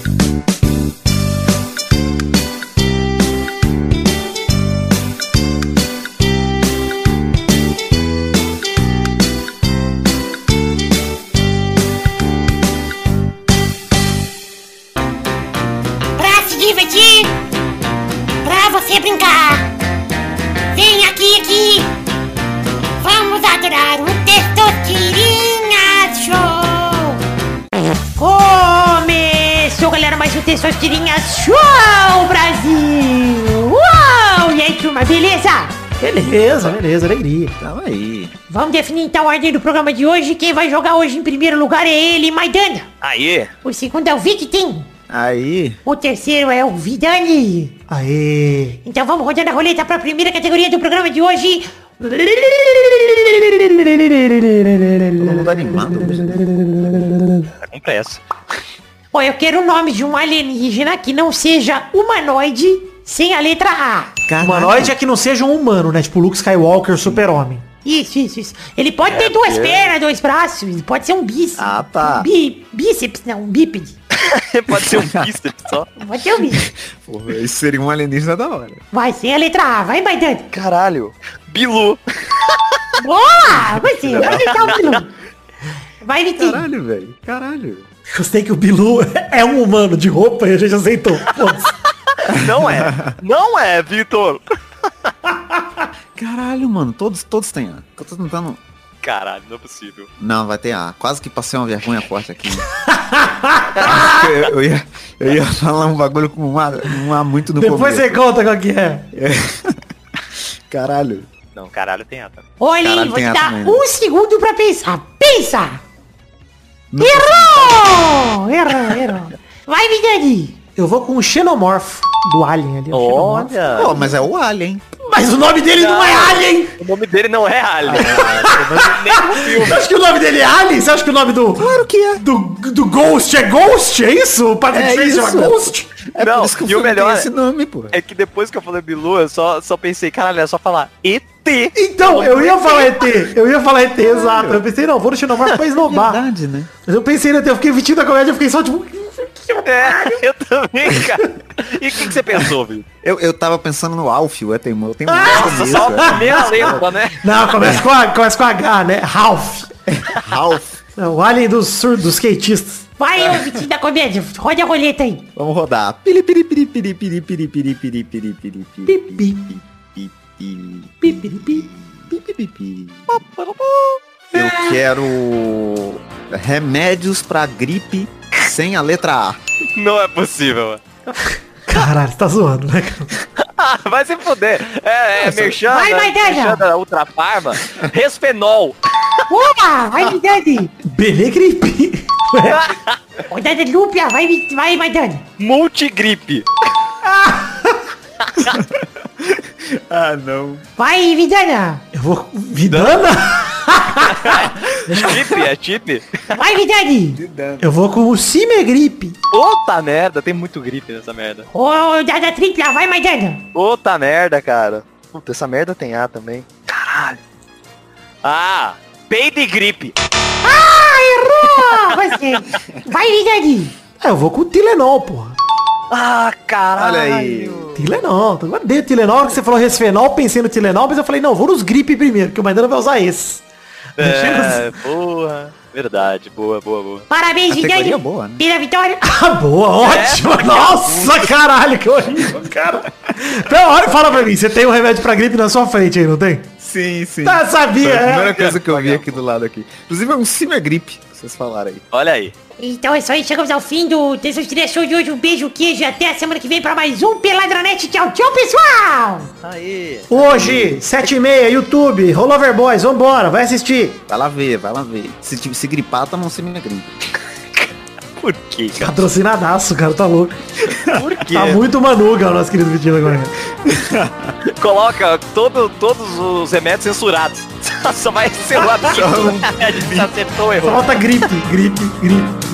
Começou, galera, mais um Testosterinha Show, Brasil. Uau! E aí, turma, beleza? Beleza, beleza, alegria. Tamo aí. Vamos definir então a ordem do programa de hoje. Quem vai jogar hoje em primeiro lugar é ele, Maidana. Aê! O segundo é o Victim. Aí. O terceiro é o Vidani. Aê! Então vamos rodando a roleta para a primeira categoria do programa de hoje. Todo mundo animado. Tá com pressa. Ó, eu quero o nome de um alienígena que não seja humanoide sem a letra A. Humanoide é que não seja um humano, né? Tipo Luke Skywalker, super-homem. Isso, isso, isso. Ele pode ter duas pernas, dois braços, ele pode ser um bíceps. Ah, tá. Um bí, bíceps, não, um bípede. Pode ser um bíceps só. Pode ser um bíceps. Porra, isso seria um alienígena da hora. Vai, sem a letra A. Vai, Maidana. Caralho. Bilu. Boa! Você, vai tentar o Bilu. Vai, Vitinho. Caralho, velho. Caralho. Gostei que o Bilu é um humano de roupa e a gente aceitou. Não é. Não é, Vitor. Caralho, mano, todos, todos têm A. Eu tô tentando. Caralho, não é possível. Não, vai ter A. Quase que passei uma vergonha forte aqui. Que eu, eu ia, eu ia falar um bagulho com um A, um A muito no Depois você começo. conta qual que é. Caralho. Não, caralho, tem A também. Olha aí, Caralho, dar também, né? um segundo pra pensar. Pensa! Não Errou! Errou, errou. Vai, Vidani. Eu vou com o Xenomorph do Alien ali. Olha! Pô, mas é o Alien. Mas o nome dele não é Alien! O nome dele não é Alien. No Você acha que o nome dele é Alien? Você acha que o nome do. Claro que é. Do, do Ghost é Ghost? É isso? O Patrick É isso. Ghost? É Não, por isso que o e o melhor é- esse nome, pô. É que depois que eu falei Bilu, eu só, só pensei, caralho, é só falar ET. Então, eu ia falar ET. Eu ia falar ET, exato. Eu pensei, não, vou no Xenomorph pra esnobar. Verdade, né? Mas eu pensei no ET, eu fiquei vestido da comédia, eu fiquei só tipo. É, eu também, cara. E o que, que você pensou, viu? Eu, eu tava pensando no Alfio, é teimoso. Tem um Nossa, só a primeira letra, né? Não, começa com, a, começa com H, né? Ralph. Ralph. Não, o Alien dos surdos, dos skatistas. Vai, ô Vitinho da comédia. Roda a roleta aí. Vamos rodar. Piri, piri, piri, piri, piri, piri, piri, piri, piri, piri. Pipiripi. Eu quero remédios pra gripe sem a letra A. Não é possível. Caralho, você tá zoando, né? Ah, vai se foder. É, é merchan, Vai, né? vai, merchan da Ultra Farma. Resfenol. Opa, vai, Vidani. Benegripe. Rodada dupla, vai, Vi- vai, Maidani. Multigripe. Ah, não. Vai, Vidana. Eu vou. Vidana? Chip, é chip. Vai, Vidani. Eu vou com o Cimegripe. Puta merda, tem muito gripe nessa merda. Ô, Dada tripla, vai, Maidana. Puta merda, cara. Puta, essa merda tem A também. Caralho. Ah, peido e gripe. Ah, errou. Você. Vai, Vidani. É, eu vou com o Tilenol, porra. Ah, caralho. Olha aí. Tilenol. Eu odeio Tilenol. Na hora que você falou resfenol, pensei no Tilenol, mas eu falei, não, vou nos gripe primeiro, que o Maidana vai usar esse. É, porra. Verdade, boa, boa, boa. Parabéns, Vidani. boa, né? Pela vitória. Ah, boa, ótimo. Nossa, caralho, que horrível, cara. Então, olha, fala pra mim, você tem um remédio pra gripe na sua frente aí, não tem? Sim, sim. Tá, sabia, Foi a é. primeira coisa que eu vi aqui do lado aqui. Inclusive é um Cimegrip, que vocês falaram aí. Olha aí. Então é isso aí, chegamos ao fim do Tensão de Show de hoje. Um beijo, queijo e até a semana que vem pra mais um Peladranet. Tchau, tchau, pessoal! Aí. Hoje, 7h30, YouTube, Rollover Boys, vambora, vai assistir. Vai lá ver, vai lá ver. Se, se gripar, toma um Cimegrip. Por quê, cara? Patrocinadaço, cara, tá louco. Por quê? Tá muito manuga o nosso querido Vitinho agora. Coloca todo, todos os remédios censurados. Só vai ser o absurdo. A gente acertou, errou. Falta gripe, gripe, gripe.